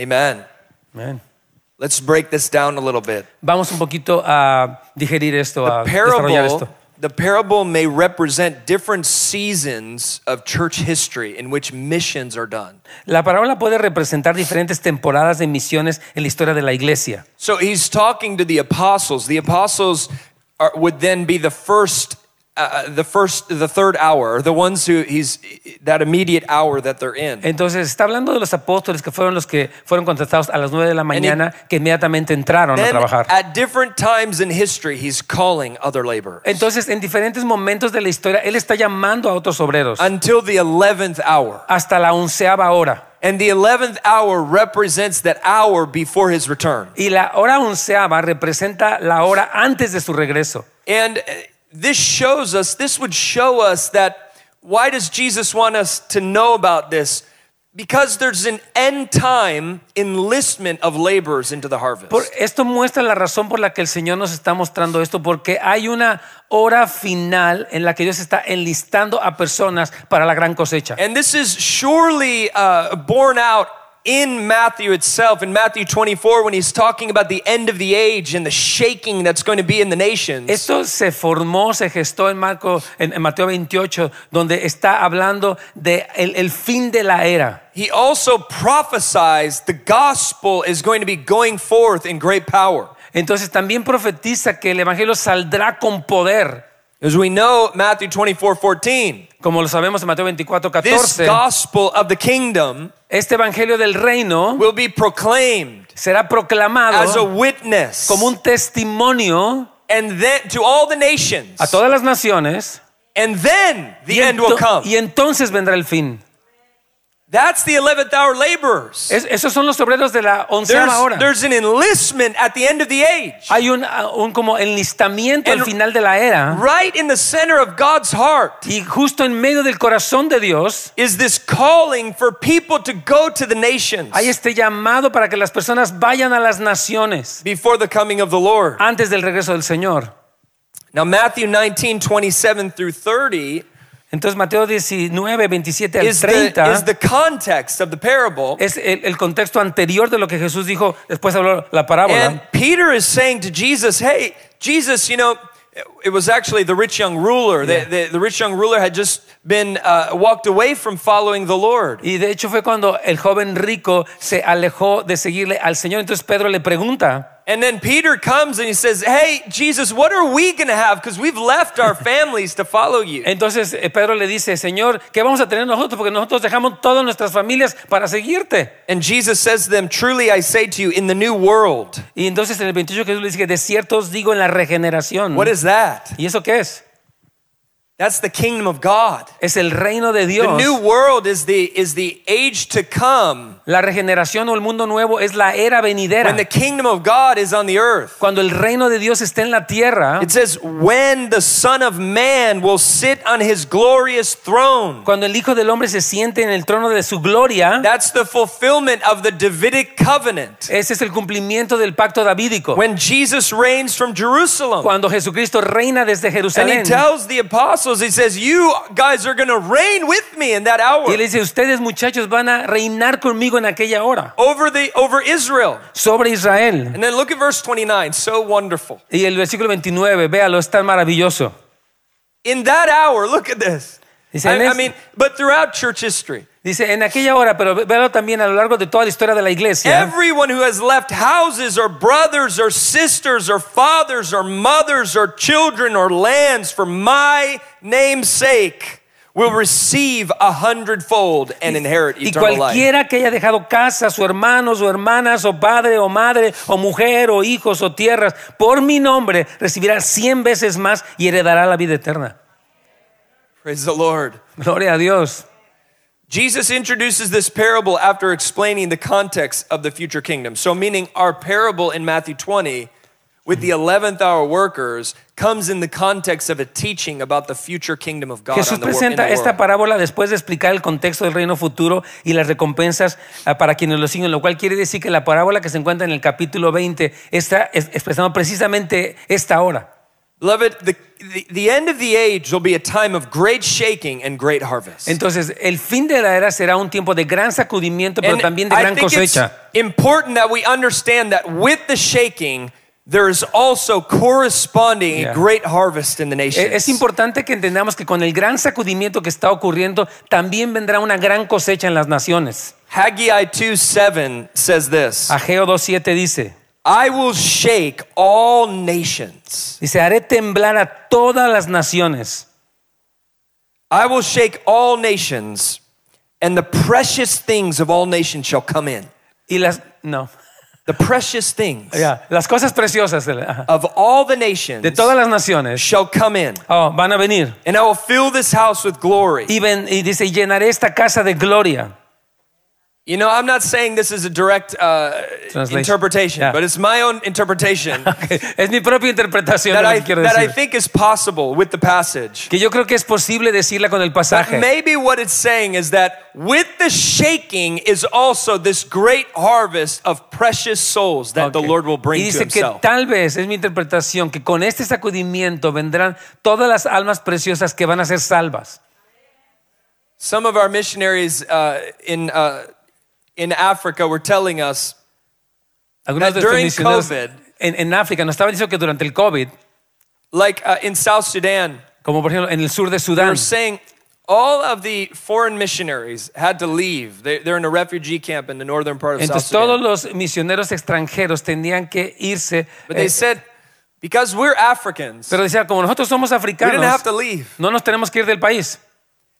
Amen. Amén. Let's break this down a little bit. Vamos un poquito a digerir esto, a desarrollar esto. The parable may represent different seasons of church history in which missions are done. La parábola puede representar diferentes temporadas de misiones en la historia de la iglesia. So he's talking to the apostles. The apostles are, would then be the first, the first, the third hour, the ones who he's that immediate hour that they're in. Entonces está hablando de los apóstoles que fueron los que fueron contratados a las nueve de la mañana, que inmediatamente entraron a trabajar. at different times in history, he's calling other laborers Entonces, en diferentes momentos de la historia, Él está llamando a otros obreros until the eleventh hour. hasta la onceava hora. And the 11th hour represents that hour before his return. Y la hora onceava representa la hora antes de su regreso. And uh, this shows us, this would show us that why does Jesus want us to know about this? Because there's an end time enlistment of laborers into the harvest. Por, esto muestra la razón por la que el Señor nos está mostrando esto, porque hay una hora final en la que Dios está enlistando a personas para la gran cosecha. And this is surely uh, borne out in Matthew itself, in Matthew 24, when he's talking about the end of the age and the shaking that's going to be in the nations. Esto se formó, se gestó en, Marco, en, en Mateo 28, donde está hablando de el, el fin de la era. He also prophesies the gospel is going to be going forth in great power. Entonces también profetiza que el Evangelio saldrá con poder. As we know, Matthew 24 14, Como lo sabemos en Mateo 24, this 14, gospel of the kingdom este evangelio del reino will be proclaimed será as a proclamado witness como un testimonio and then to all the nations. a todas las naciones And then the y, end will ento- come. y entonces vendrá el fin. That's the 11th hour laborers. Es- esos son los obreros de la There's, onceava hora. there's an enlistment at the end of the age. Hay un, uh, un como enlistamiento And- al final de la era Right in the center of God's heart y justo en medio del corazón de Dios is this calling for people to go to the nations hay este llamado para que las personas vayan a las naciones before the coming of the Lord. antes del regreso del Señor. Now, Matthew 19, 27 through 30 Entonces Mateo 19, 27 al is the, 30 is the context of the parable. es el, el contexto anterior de lo que Jesús dijo, después habló la parábola. And Peter is saying to Jesus, Hey, Jesus, you know, it was actually the rich young ruler. The, the, the rich young ruler had just been uh, walked away from following the Lord. Y de hecho fue cuando el joven rico se alejó de seguirle al Señor. Entonces Pedro le pregunta, And then Peter comes and he says, Hey, Jesus, what are we going to have? Because we've left our families to follow you. entonces eh, Pedro le dice, Señor, ¿qué vamos a tener nosotros? Porque nosotros dejamos todas nuestras familias para seguirte. And Jesus says to them, Truly I say to you, in the new world. Y entonces en el 28 Jesús le dice, de cierto os digo en la regeneración. What is that? ¿Y eso qué es? That's the kingdom of God. Es el reino de Dios. The new world is the, is the age to come La regeneración o el mundo nuevo es la era venidera. when the kingdom of God is on the earth. Cuando el reino de Dios esté en la tierra, It says, when the Son of Man will sit on his glorious throne. cuando el Hijo del Hombre se siente en el trono de su gloria, That's the fulfillment of the Davidic covenant. ese es el cumplimiento del pacto davídico. When Jesus reigns from Jerusalem. Cuando Jesucristo reina desde Jerusalén. And he tells the apostles, he says, You guys are going to reign with me in that hour Y él dice, ustedes muchachos van a reinar conmigo en aquella hora over, the, over Israel. sobre Israel. And then look at verse 29, so wonderful. Y el versículo 29, véalo, es tan maravilloso. In that hour, look at this. Dice, I, I mean, but throughout church history, Dice, en aquella hora, pero véalo también a lo largo de toda la historia de la iglesia. everyone who has left houses or brothers or sisters or fathers or mothers or children or lands for my name's sake will receive a hundredfold and inherit Y eternal life. cualquiera que haya dejado casas, o hermanos, o hermanas, o padre, o madre, o mujer, o hijos, o tierras, por mi nombre, recibirá cien veces más y heredará la vida eterna. Praise the Lord. Gloria a Dios. Jesus introduces this parable after explaining the context of the future kingdom. So, meaning our parable in Matthew 20 with the 11th hour workers comes in the context of a teaching about the future kingdom of God Jesús on the wor- in presenta esta parábola después de explicar el contexto del reino futuro y las recompensas ah, para quienes lo siguen, lo cual quiere decir que la parábola que se encuentra en el capítulo 20 está expresando precisamente esta hora. Beloved, the, the, the end of the age will be a time of great shaking and great harvest. Entonces, el fin de la era será un tiempo de gran sacudimiento, pero And también de I gran think it's cosecha. important that we understand that with the shaking, there is also corresponding Yeah. a great harvest in the nations. E- Es importante que entendamos que con el gran sacudimiento que está ocurriendo, también vendrá una gran cosecha en las naciones. Haggai 2 7 says this Ageo 2.7 dice, I will shake all nations. dice, haré temblar a todas las naciones. I will shake all nations, and the precious things of all nations shall come in. Y las, no, The precious things ya, las cosas preciosas de, la- of all the nations de todas las naciones shall come in. oh, van a venir. And I will fill this house with glory. Y, ven, y dice, "Y llenaré esta casa de gloria. You know, I'm not saying this is a direct uh, interpretation, Yeah. but it's my own interpretation Es mi propia interpretación de that, lo I, que quiero that I think is possible with the passage. Que yo creo que es posible decirla con el But pasaje. maybe what it's saying is that with the shaking is also this great harvest of precious souls that the Lord will bring y to dice que tal vez, es mi interpretación, que con este sacudimiento vendrán todas las almas preciosas que van a ser salvas. Some of our missionaries uh, in, uh, in Africa were telling us Algunos That during COVID- en, en África nos estaban diciendo que durante el COVID, like uh, in South Sudan, como por ejemplo en el sur de Sudán, they were saying all of the foreign missionaries had to leave. They, they're in a refugee camp in the northern part of South entonces todos los misioneros extranjeros tenían que irse. But they eh, said Because we're Africans, Pero decía, como nosotros somos africanos, we didn't have to leave. no nos tenemos que ir del país.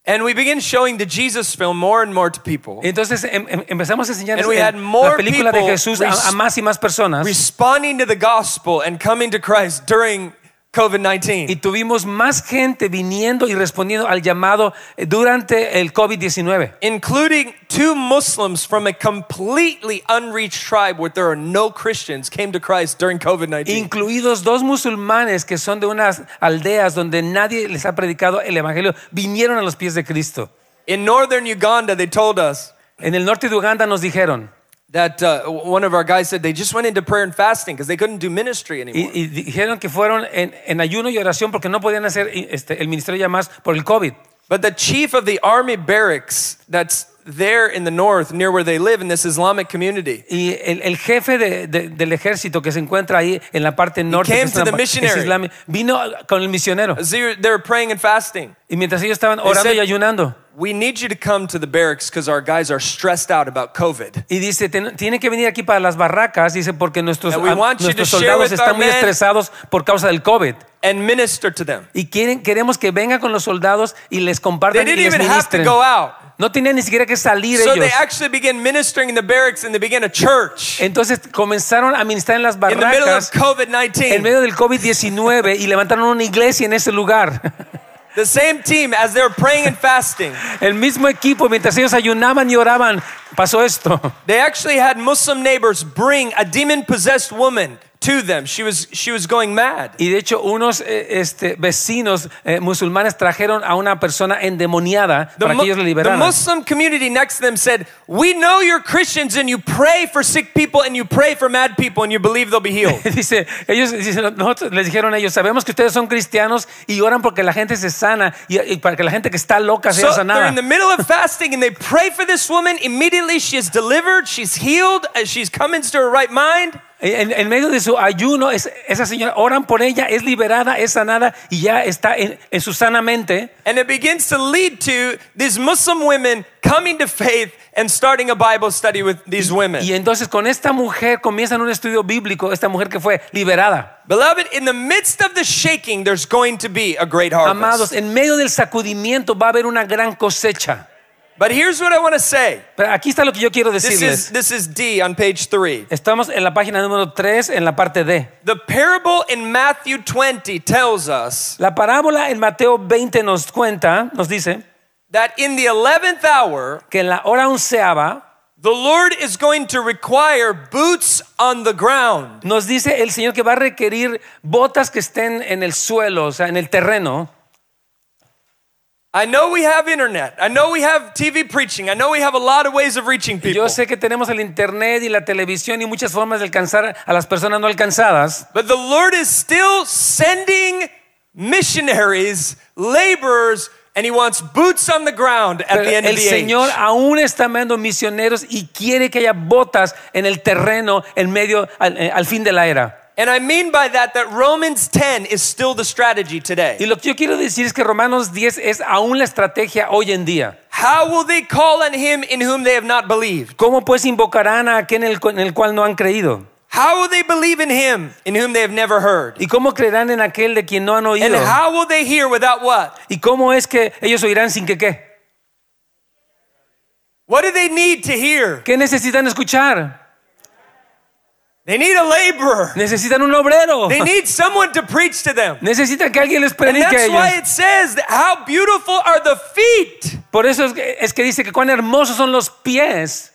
And we began showing the Jesus film more and more to people, Entonces em- em- empezamos a enseñar And we el- had more la película de Jesús a, a más y más personas. responding to the gospel and coming to Christ during COVID 19. Y tuvimos más gente viniendo y respondiendo al llamado eh, durante el COVID-19. including two Muslims from a completely unreached tribe where there are no Christians came to Christ during COVID 19. Incluidos dos musulmanes que son de unas aldeas donde nadie les ha predicado el Evangelio, vinieron a los pies de Cristo. In northern Uganda, they told us En el norte de Uganda nos dijeron, that uh, one of our guys said they just went into prayer and fasting because they couldn't do ministry anymore. y, y dijeron que fueron en, en ayuno y oración porque no podían hacer este, el ministerio ya más por el COVID. But the chief of the army barracks that's there in the north, near where they live in this Islamic community, Y el, el jefe de- de- del ejército que se encuentra ahí en la parte norte, came to the missionary. islámico, vino con el misionero. were, they were praying and fasting. Y mientras ellos estaban orando said- y ayunando, We need you to come to the barracks because our guys are stressed out about COVID. y dice, "Ten- tiene que venir aquí para las barracas, dice, porque nuestros, nuestros soldados están muy estresados por causa del COVID. and minister to them. Y quieren, queremos que venga con los soldados y les They compartan y didn't les even have to ministren. go out. No tenían ni siquiera que salir So ellos. they actually began ministering in the barracks and they began a church Entonces comenzaron a ministrar en las in the middle of barracas en 19. medio del COVID-19 y levantaron una iglesia en ese lugar. The same team, as they were praying and fasting, El mismo equipo, mientras ellos ayunaban y oraban, pasó esto. they actually had Muslim neighbors bring a demon possessed woman to them. She was, she was going mad. Y de hecho, unos eh, este, vecinos eh, musulmanes trajeron a una persona endemoniada The, para que ellos le the. Muslim community next to them said, We know you're Christians and you pray for sick people and you pray for mad people and you believe they'll be healed. Dice, ellos dicen, nosotros les dijeron a ellos, sabemos que ustedes son cristianos y oran porque la gente se sana y, y para que la gente que está loca sea So they're sanada. in the middle of fasting and they pray for this woman. Immediately she is delivered, she's healed, and she's come into her right mind. En, en medio de su ayuno, es- esa señora oran por ella, es liberada, es sanada y ya está en, en su sana mente. And it begins to lead to these Muslim women coming to faith and starting a Bible study with these women. Y entonces con esta mujer comienzan un estudio bíblico, esta mujer que fue liberada. Beloved, in the midst of the shaking, there's going to be a great harvest. Amados, en medio del sacudimiento va a haber una gran cosecha. But here's what I want to say. Pero aquí está lo que yo quiero This is, decirles. this is D on page three. Estamos en la página número 3, en la parte D. The parable in Matthew 20 tells us La parábola en Mateo 20 nos cuenta, nos dice, that in the 11th hour, que en la hora onceava the Lord is going to require boots on the ground. nos dice el Señor que va a requerir botas que estén en el suelo, o sea, en el terreno. I know we have internet. I know we have TV preaching. I know we have a lot of ways of reaching people. Yo sé que tenemos el internet y la televisión y muchas formas de alcanzar a las personas no alcanzadas, But the Lord is still sending missionaries, laborers, and He wants boots on the ground at pero the end of el the Señor age. aún está enviando misioneros y quiere que haya botas en el terreno en medio al, eh, al fin de la era. And I mean by that that Romans 10 is still the strategy Y today. lo que yo quiero decir es que Romanos 10 es aún la estrategia hoy en día. How will they call on Him in whom they have not believed? ¿Cómo pues invocarán a aquel en el, cual no han creído? How will they believe in Him in whom they have never heard? ¿Y cómo creerán en aquel de quien no han And oído? how will they hear without what? ¿Y cómo es que ellos oirán sin que qué? What do they need to hear? ¿Qué necesitan escuchar? They need a laborer. Necesitan un obrero. They need someone to preach to them. Necesitan que alguien les And predique a that's why ellos. it says how beautiful are the feet. Por eso es que, es que dice que cuán hermosos son los pies.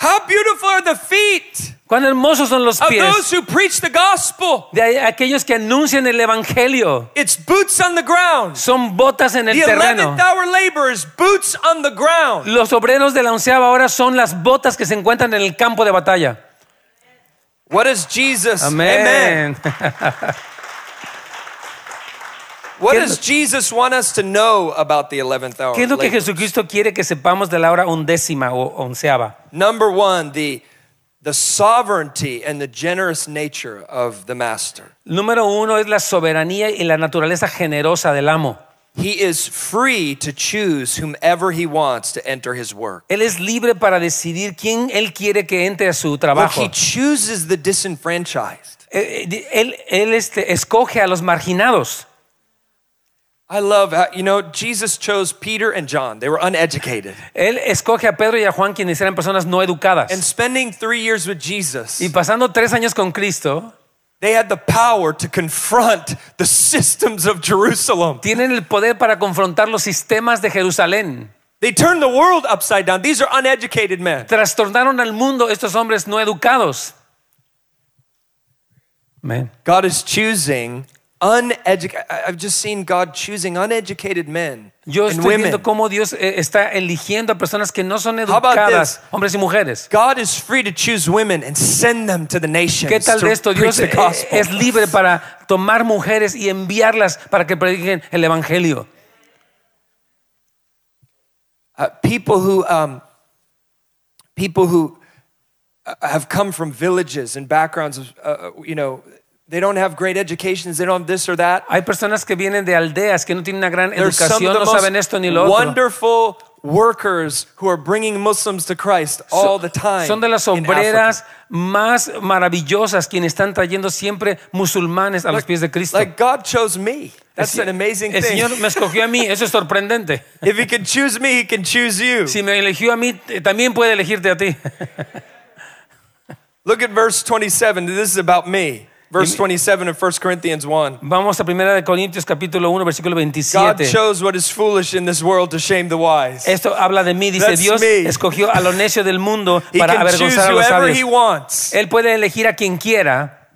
How beautiful are the feet Cuán hermosos son los of pies those who preach the gospel. de aquellos que anuncian el evangelio. It's boots on the ground. Son botas en el The terreno. 11th hour laborers, boots on the ground. Los obreros de la onceava hora son las botas que se encuentran en el campo de batalla. What does Jesus? Amén. What does Jesus want us to know about the 11th hour? ¿Qué es lo que? Jesucristo quiere que sepamos de la hora undécima o onceava? Number one, the the sovereignty and the generous nature of the master. Número uno es la soberanía y la naturaleza generosa del amo. He is free to choose whomever he wants to enter his work. Él es libre para decidir quién él quiere que entre a su trabajo. But he chooses the disenfranchised. eh, eh, él, él este, escoge a los marginados. I love how, you know, Jesus chose Peter and John. They were uneducated. Él escoge a Pedro y a Juan, quienes eran personas no educadas. And spending three years with Jesus, Y pasando tres años con Cristo, they had the power to confront the systems of Jerusalem. tienen el poder para confrontar los sistemas de Jerusalén. They turned the world upside down. These are uneducated men. Trastornaron al mundo estos hombres no educados. Amén. God is choosing uneducated. I've just seen God choosing uneducated men Yo and estoy women. viendo cómo Dios eh, está eligiendo a personas que no son educadas, this? hombres y mujeres. God is free to choose women and send them to the nations ¿Qué tal de esto? Dios eh, es libre para tomar mujeres y enviarlas para que prediquen el evangelio. Uh, people who um, people who uh, have come from villages and backgrounds of uh, you know they don't have great educations. They don't have this or that. Hay personas que vienen de aldeas que no tienen una gran There's educación, no saben esto ni lo otro. wonderful workers who are bringing Muslims to Christ all the time Son de las obreras más maravillosas quienes están trayendo siempre musulmanes a los pies de Cristo. like God chose me. That's an amazing El thing. Señor me escogió a mí, eso es sorprendente. if he can choose me he can choose you. Si me eligió a mí, eh, también puede elegirte a ti. look at verse 27 this is about me verse 27 of 1 Corinthians 1 Vamos a 1 de Corintios capítulo 1 versículo God chose what is foolish in this world to shame the wise Esto habla de mí, dice That's Dios me. escogió a lo necio del mundo He para avergonzar a los sabios. wants. Él puede elegir a quien quiera.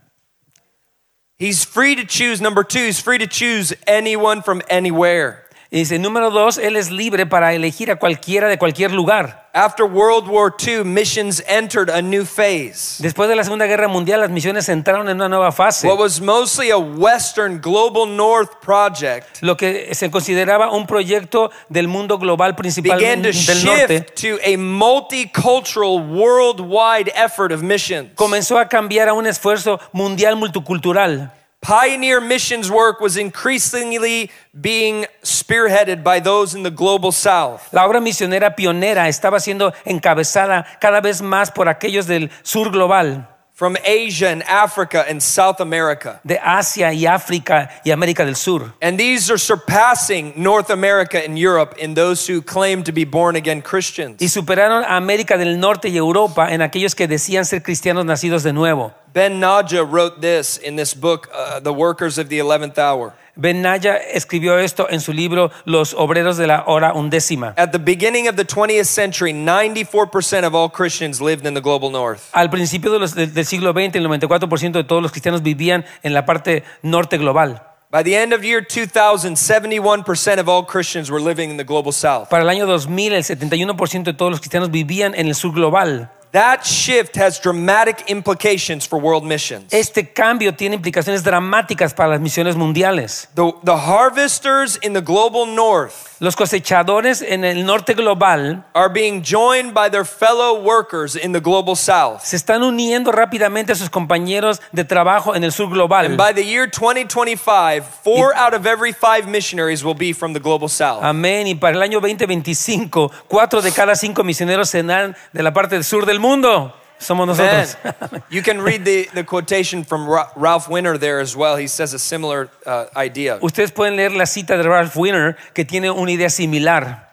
He's free to choose. Number two, he's free to choose anyone from anywhere. Y dice, número dos, Él es libre para elegir a cualquiera de cualquier lugar. After World War II, missions entered a new phase. Después de la Segunda Guerra Mundial, las misiones entraron en una nueva fase. What was mostly a Western global North project Lo que se consideraba un proyecto del mundo global began principalmente to del norte, shift to a multicultural, worldwide effort of missions. comenzó a cambiar a un esfuerzo mundial multicultural. Pioneer missions work was increasingly being spearheaded by those in the global south. La obra misionera pionera estaba siendo encabezada cada vez más por aquellos del sur global, from Asia and Africa and South America. de Asia y África y América del Sur. And these are surpassing North America and Europe in those who claim to be born again Christians. Y superaron a América del Norte y Europa en aquellos que decían ser cristianos nacidos de nuevo. Ben Naja wrote this in this book, uh, The Workers of the Eleventh Hour. Ben Naya escribió esto en su libro Los Obreros de la Hora Undécima. At the beginning of the 20th century, 94% of all Christians lived in the global north. Al principio de los- del, del siglo XX, el 94% de todos los cristianos vivían en la parte norte global. By the end of year 2000, 71% of all Christians were living in the global south. Para el año 2000, el 71% de todos los cristianos vivían en el sur global. That shift has dramatic implications for world missions. Este cambio tiene implicaciones dramáticas para las misiones mundiales. The, the harvesters in the global north Los cosechadores en el norte global are being joined by their fellow workers in the global south. se están uniendo rápidamente a sus compañeros de trabajo en el sur global. And by the year 2025, four out of every five missionaries will be from the global south. Amén. Y para el año 2025, cuatro de cada cinco misioneros serán de la parte del sur del mundo. Somos Man, nosotros. you can read the, the quotation from Ralph Winter there as well. He says a similar uh, idea. Ustedes pueden leer la cita de Ralph Winter que tiene una idea similar.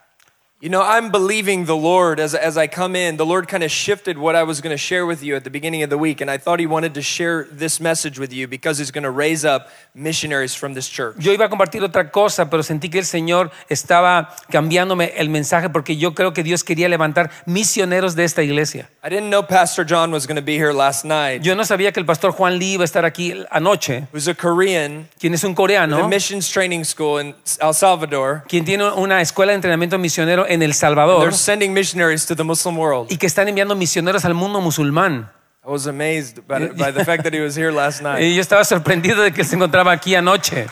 You know, I'm believing the Lord as, as I come in. The Lord kind of shifted what I was going to share with you at the beginning of the week, and I thought He wanted to share this message with you because He's going to raise up missionaries from this church. Yo iba a compartir otra cosa, pero sentí que el Señor estaba cambiándome el mensaje porque yo creo que Dios quería levantar misioneros de esta iglesia. I didn't know Pastor John was going to be here last night. Yo no sabía que el pastor Juan Lee iba a estar aquí anoche, Who's a Korean, quien es un the coreano, missions training school in El Salvador. quien tiene una escuela de entrenamiento misionero en El They're Salvador sending missionaries to the Muslim world. y que están enviando misioneros al mundo musulmán. I was amazed by, by the fact that he was here last night. Y yo estaba sorprendido de que se encontraba aquí anoche.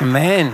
Amén.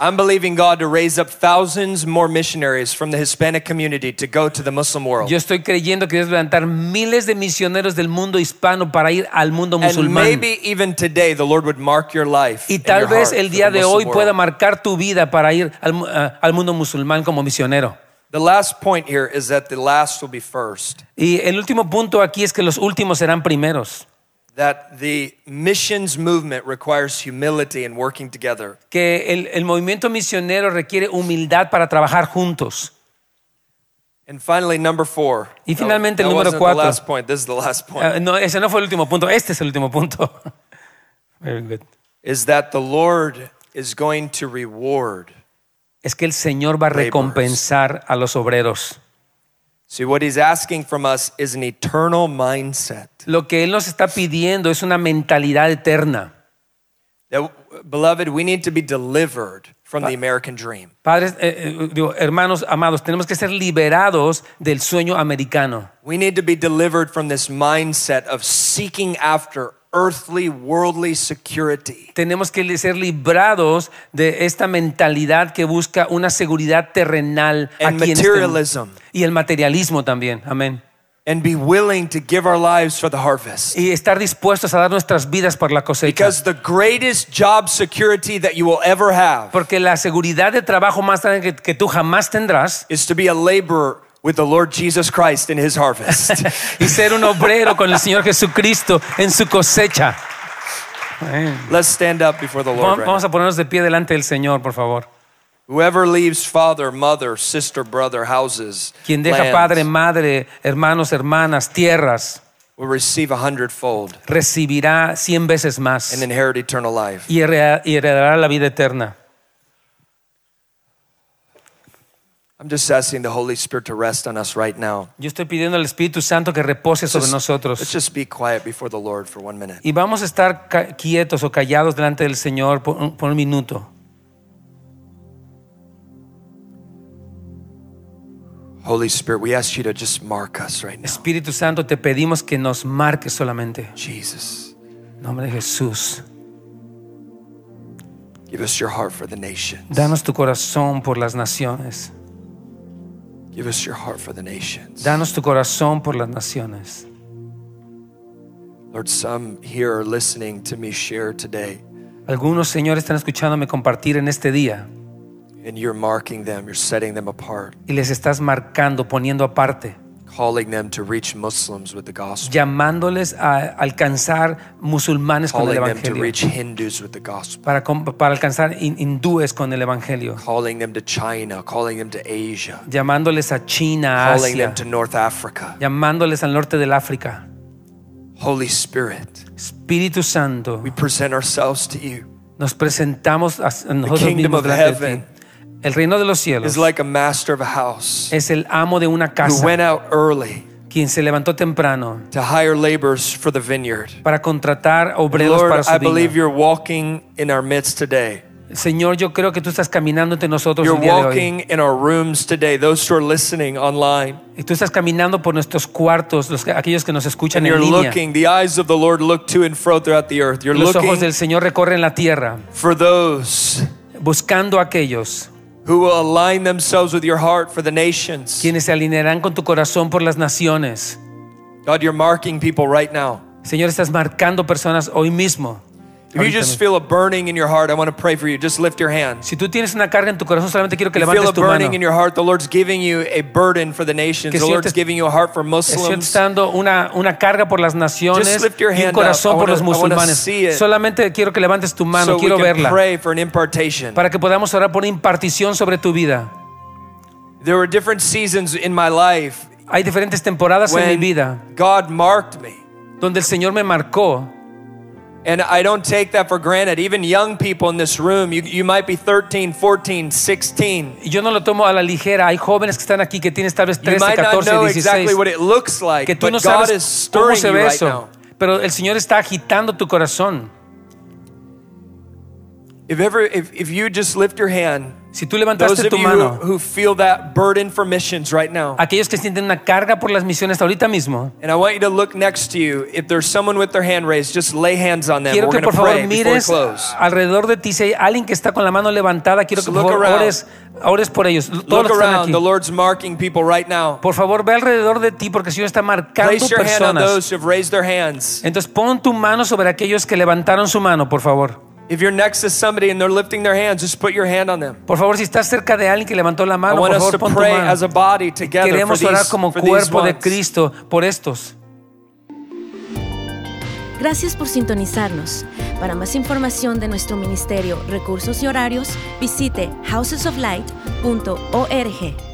I'm believing God to raise up thousands more missionaries from the Hispanic community to go to the Muslim world. Yo estoy creyendo que Dios va a levantar miles de misioneros del mundo hispano para ir al mundo And musulmán. maybe even today, the Lord would mark your life. Y tal vez el día de hoy pueda marcar tu vida para ir al, a- al mundo musulmán como misionero. The last point here is that the last will be first. Y el último punto aquí es que los últimos serán primeros. That the missions movement requires humility and working together. Que el, el movimiento misionero requiere humildad para trabajar juntos. And finally, number four. Y finalmente, el número cuatro. The last point. This is the last point. Ah, no, ese no fue el último punto. Este es el último punto. Very good. is that the Lord is going to reward. Es que el Señor va a recompensar a los obreros. See, what He's asking from us is an eternal mindset. Lo que Él nos está pidiendo es una mentalidad eterna. That, beloved, we need to be delivered from the American dream. Padres, eh, eh, digo, hermanos amados, tenemos que ser liberados del sueño americano. We need to be delivered from this mindset of seeking after earthly, worldly security. Tenemos que ser librados de esta mentalidad que busca una seguridad terrenal And aquí en este materialism. y el materialismo también. Amén. And be willing to give our lives for the harvest. Y estar dispuestos a dar nuestras vidas por la cosecha. Because the greatest job security that you will ever have Porque la seguridad de trabajo más grande que, que tú jamás tendrás is to be a laborer with the Lord Jesus Christ in his harvest. y ser un obrero con el Señor Jesucristo en su cosecha. Let's stand up before the Lord. Vamos right a ponernos de pie delante del Señor, por favor. Whoever leaves father, mother, sister, brother, houses, Quien deja lands, padre, madre, hermanos, hermanas, tierras, will receive a hundredfold recibirá cien veces más and inherit eternal life. y heredará la vida eterna. I'm just asking the Holy Spirit to rest on us right now. Yo estoy pidiendo al Espíritu Santo que repose sobre Just- Let's nosotros. just be quiet before the Lord for one minute. Y vamos a estar quietos o callados delante del Señor por un, por un minuto. Holy Spirit, we ask you to just mark us right now. Espíritu Santo, te pedimos que nos marques solamente. Jesus, En nombre de Jesús. give us your heart for the nations. Danos tu corazón por las naciones. Give us your heart for the nations. Danos tu corazón por las naciones. Lord, some here are listening to me share today, Algunos están escuchándome compartir en este día and you're marking them, you're setting them apart, y les estás marcando, poniendo aparte, calling them to reach Muslims with the gospel, llamándoles a alcanzar musulmanes con el calling them to Evangelio, reach Hindus with the gospel, para, para alcanzar hin- hindúes con el Evangelio, calling them to China, calling them to Asia, llamándoles a China, a calling them Asia, to North Africa. llamándoles al norte del África. Holy Spirit, Espíritu Santo, we present ourselves to you. nos presentamos a nosotros mismos El reino de los cielos Is like a master of a house es el amo de una who casa, went out early quien se levantó temprano to hire laborers for the vineyard. para contratar obreros Lord, para su I believe viña. you're walking in our midst today. Señor, yo creo que tú estás caminando entre nosotros You're el día de hoy. walking in our rooms today, those who are listening online. Y tú estás caminando por nuestros cuartos, los que- aquellos que nos escuchan And en you're línea. looking, the eyes of the Lord look to and fro throughout the earth. You're Los ojos looking del Señor recorren la tierra, for those buscando a aquellos who will align themselves with your heart for the nations. quienes se alinearán con tu corazón por las naciones. God, you're marking people right now. Señor, estás marcando personas hoy mismo. If you just feel a burning in your heart, I want to pray for you. Just lift your hands. Si tú tienes una carga en tu corazón, solamente quiero que You feel levantes a tu mano. burning in your heart. The Lord's giving you a burden for the nations. Que The Lord's sientes- giving you a heart for Muslims. dando una, una carga por las naciones Just lift your y un hand corazón up. I por los wanna- I wanna musulmanes. see it. Solamente quiero que levantes tu mano, so we quiero can verla. pray for an impartation. Para que podamos orar por impartición sobre tu vida. There were different seasons in my life Hay diferentes temporadas en mi when vida God marked me. donde el Señor me marcó. And I don't take that for granted. Even young people in this room, you, you might be 13, 14, 16. Yo no lo tomo a la ligera. Hay jóvenes que están aquí que tienes tal vez You 13, might not 14, know 16. exactly what it looks like, Que tú no God sabes is cómo stirring se you ve right eso. now. Pero el Señor está agitando tu corazón. If ever, if, if you just lift your hand, Si tú levantaste tu you who, mano, who feel that burden for missions right now, aquellos que sienten una carga por las misiones ahorita mismo, and I want you to look next to you. If there's someone with their hand raised, just lay hands on them. quiero We're que going to por favor mires alrededor de ti. Si hay alguien que está con la mano levantada, quiero So que por favor around. ores, ores por ellos. Todos Look los que están around. aquí. The Lord's marking people right now. Por favor, ve alrededor de ti porque el Señor está marcando Place your hand on those who have raised their hands. Entonces pon tu mano sobre aquellos que levantaron su mano, por favor. If you're next to somebody and they're lifting their hands, just put your hand on them. Por favor, si estás cerca de alguien que levantó la I mano, want por us favor, to pon tu pray mano. as a body together for Queremos orar these, como for these cuerpo de ones. Cristo por estos. Gracias por sintonizarnos. Para más información de nuestro ministerio, recursos y horarios, visite housesoflight.org.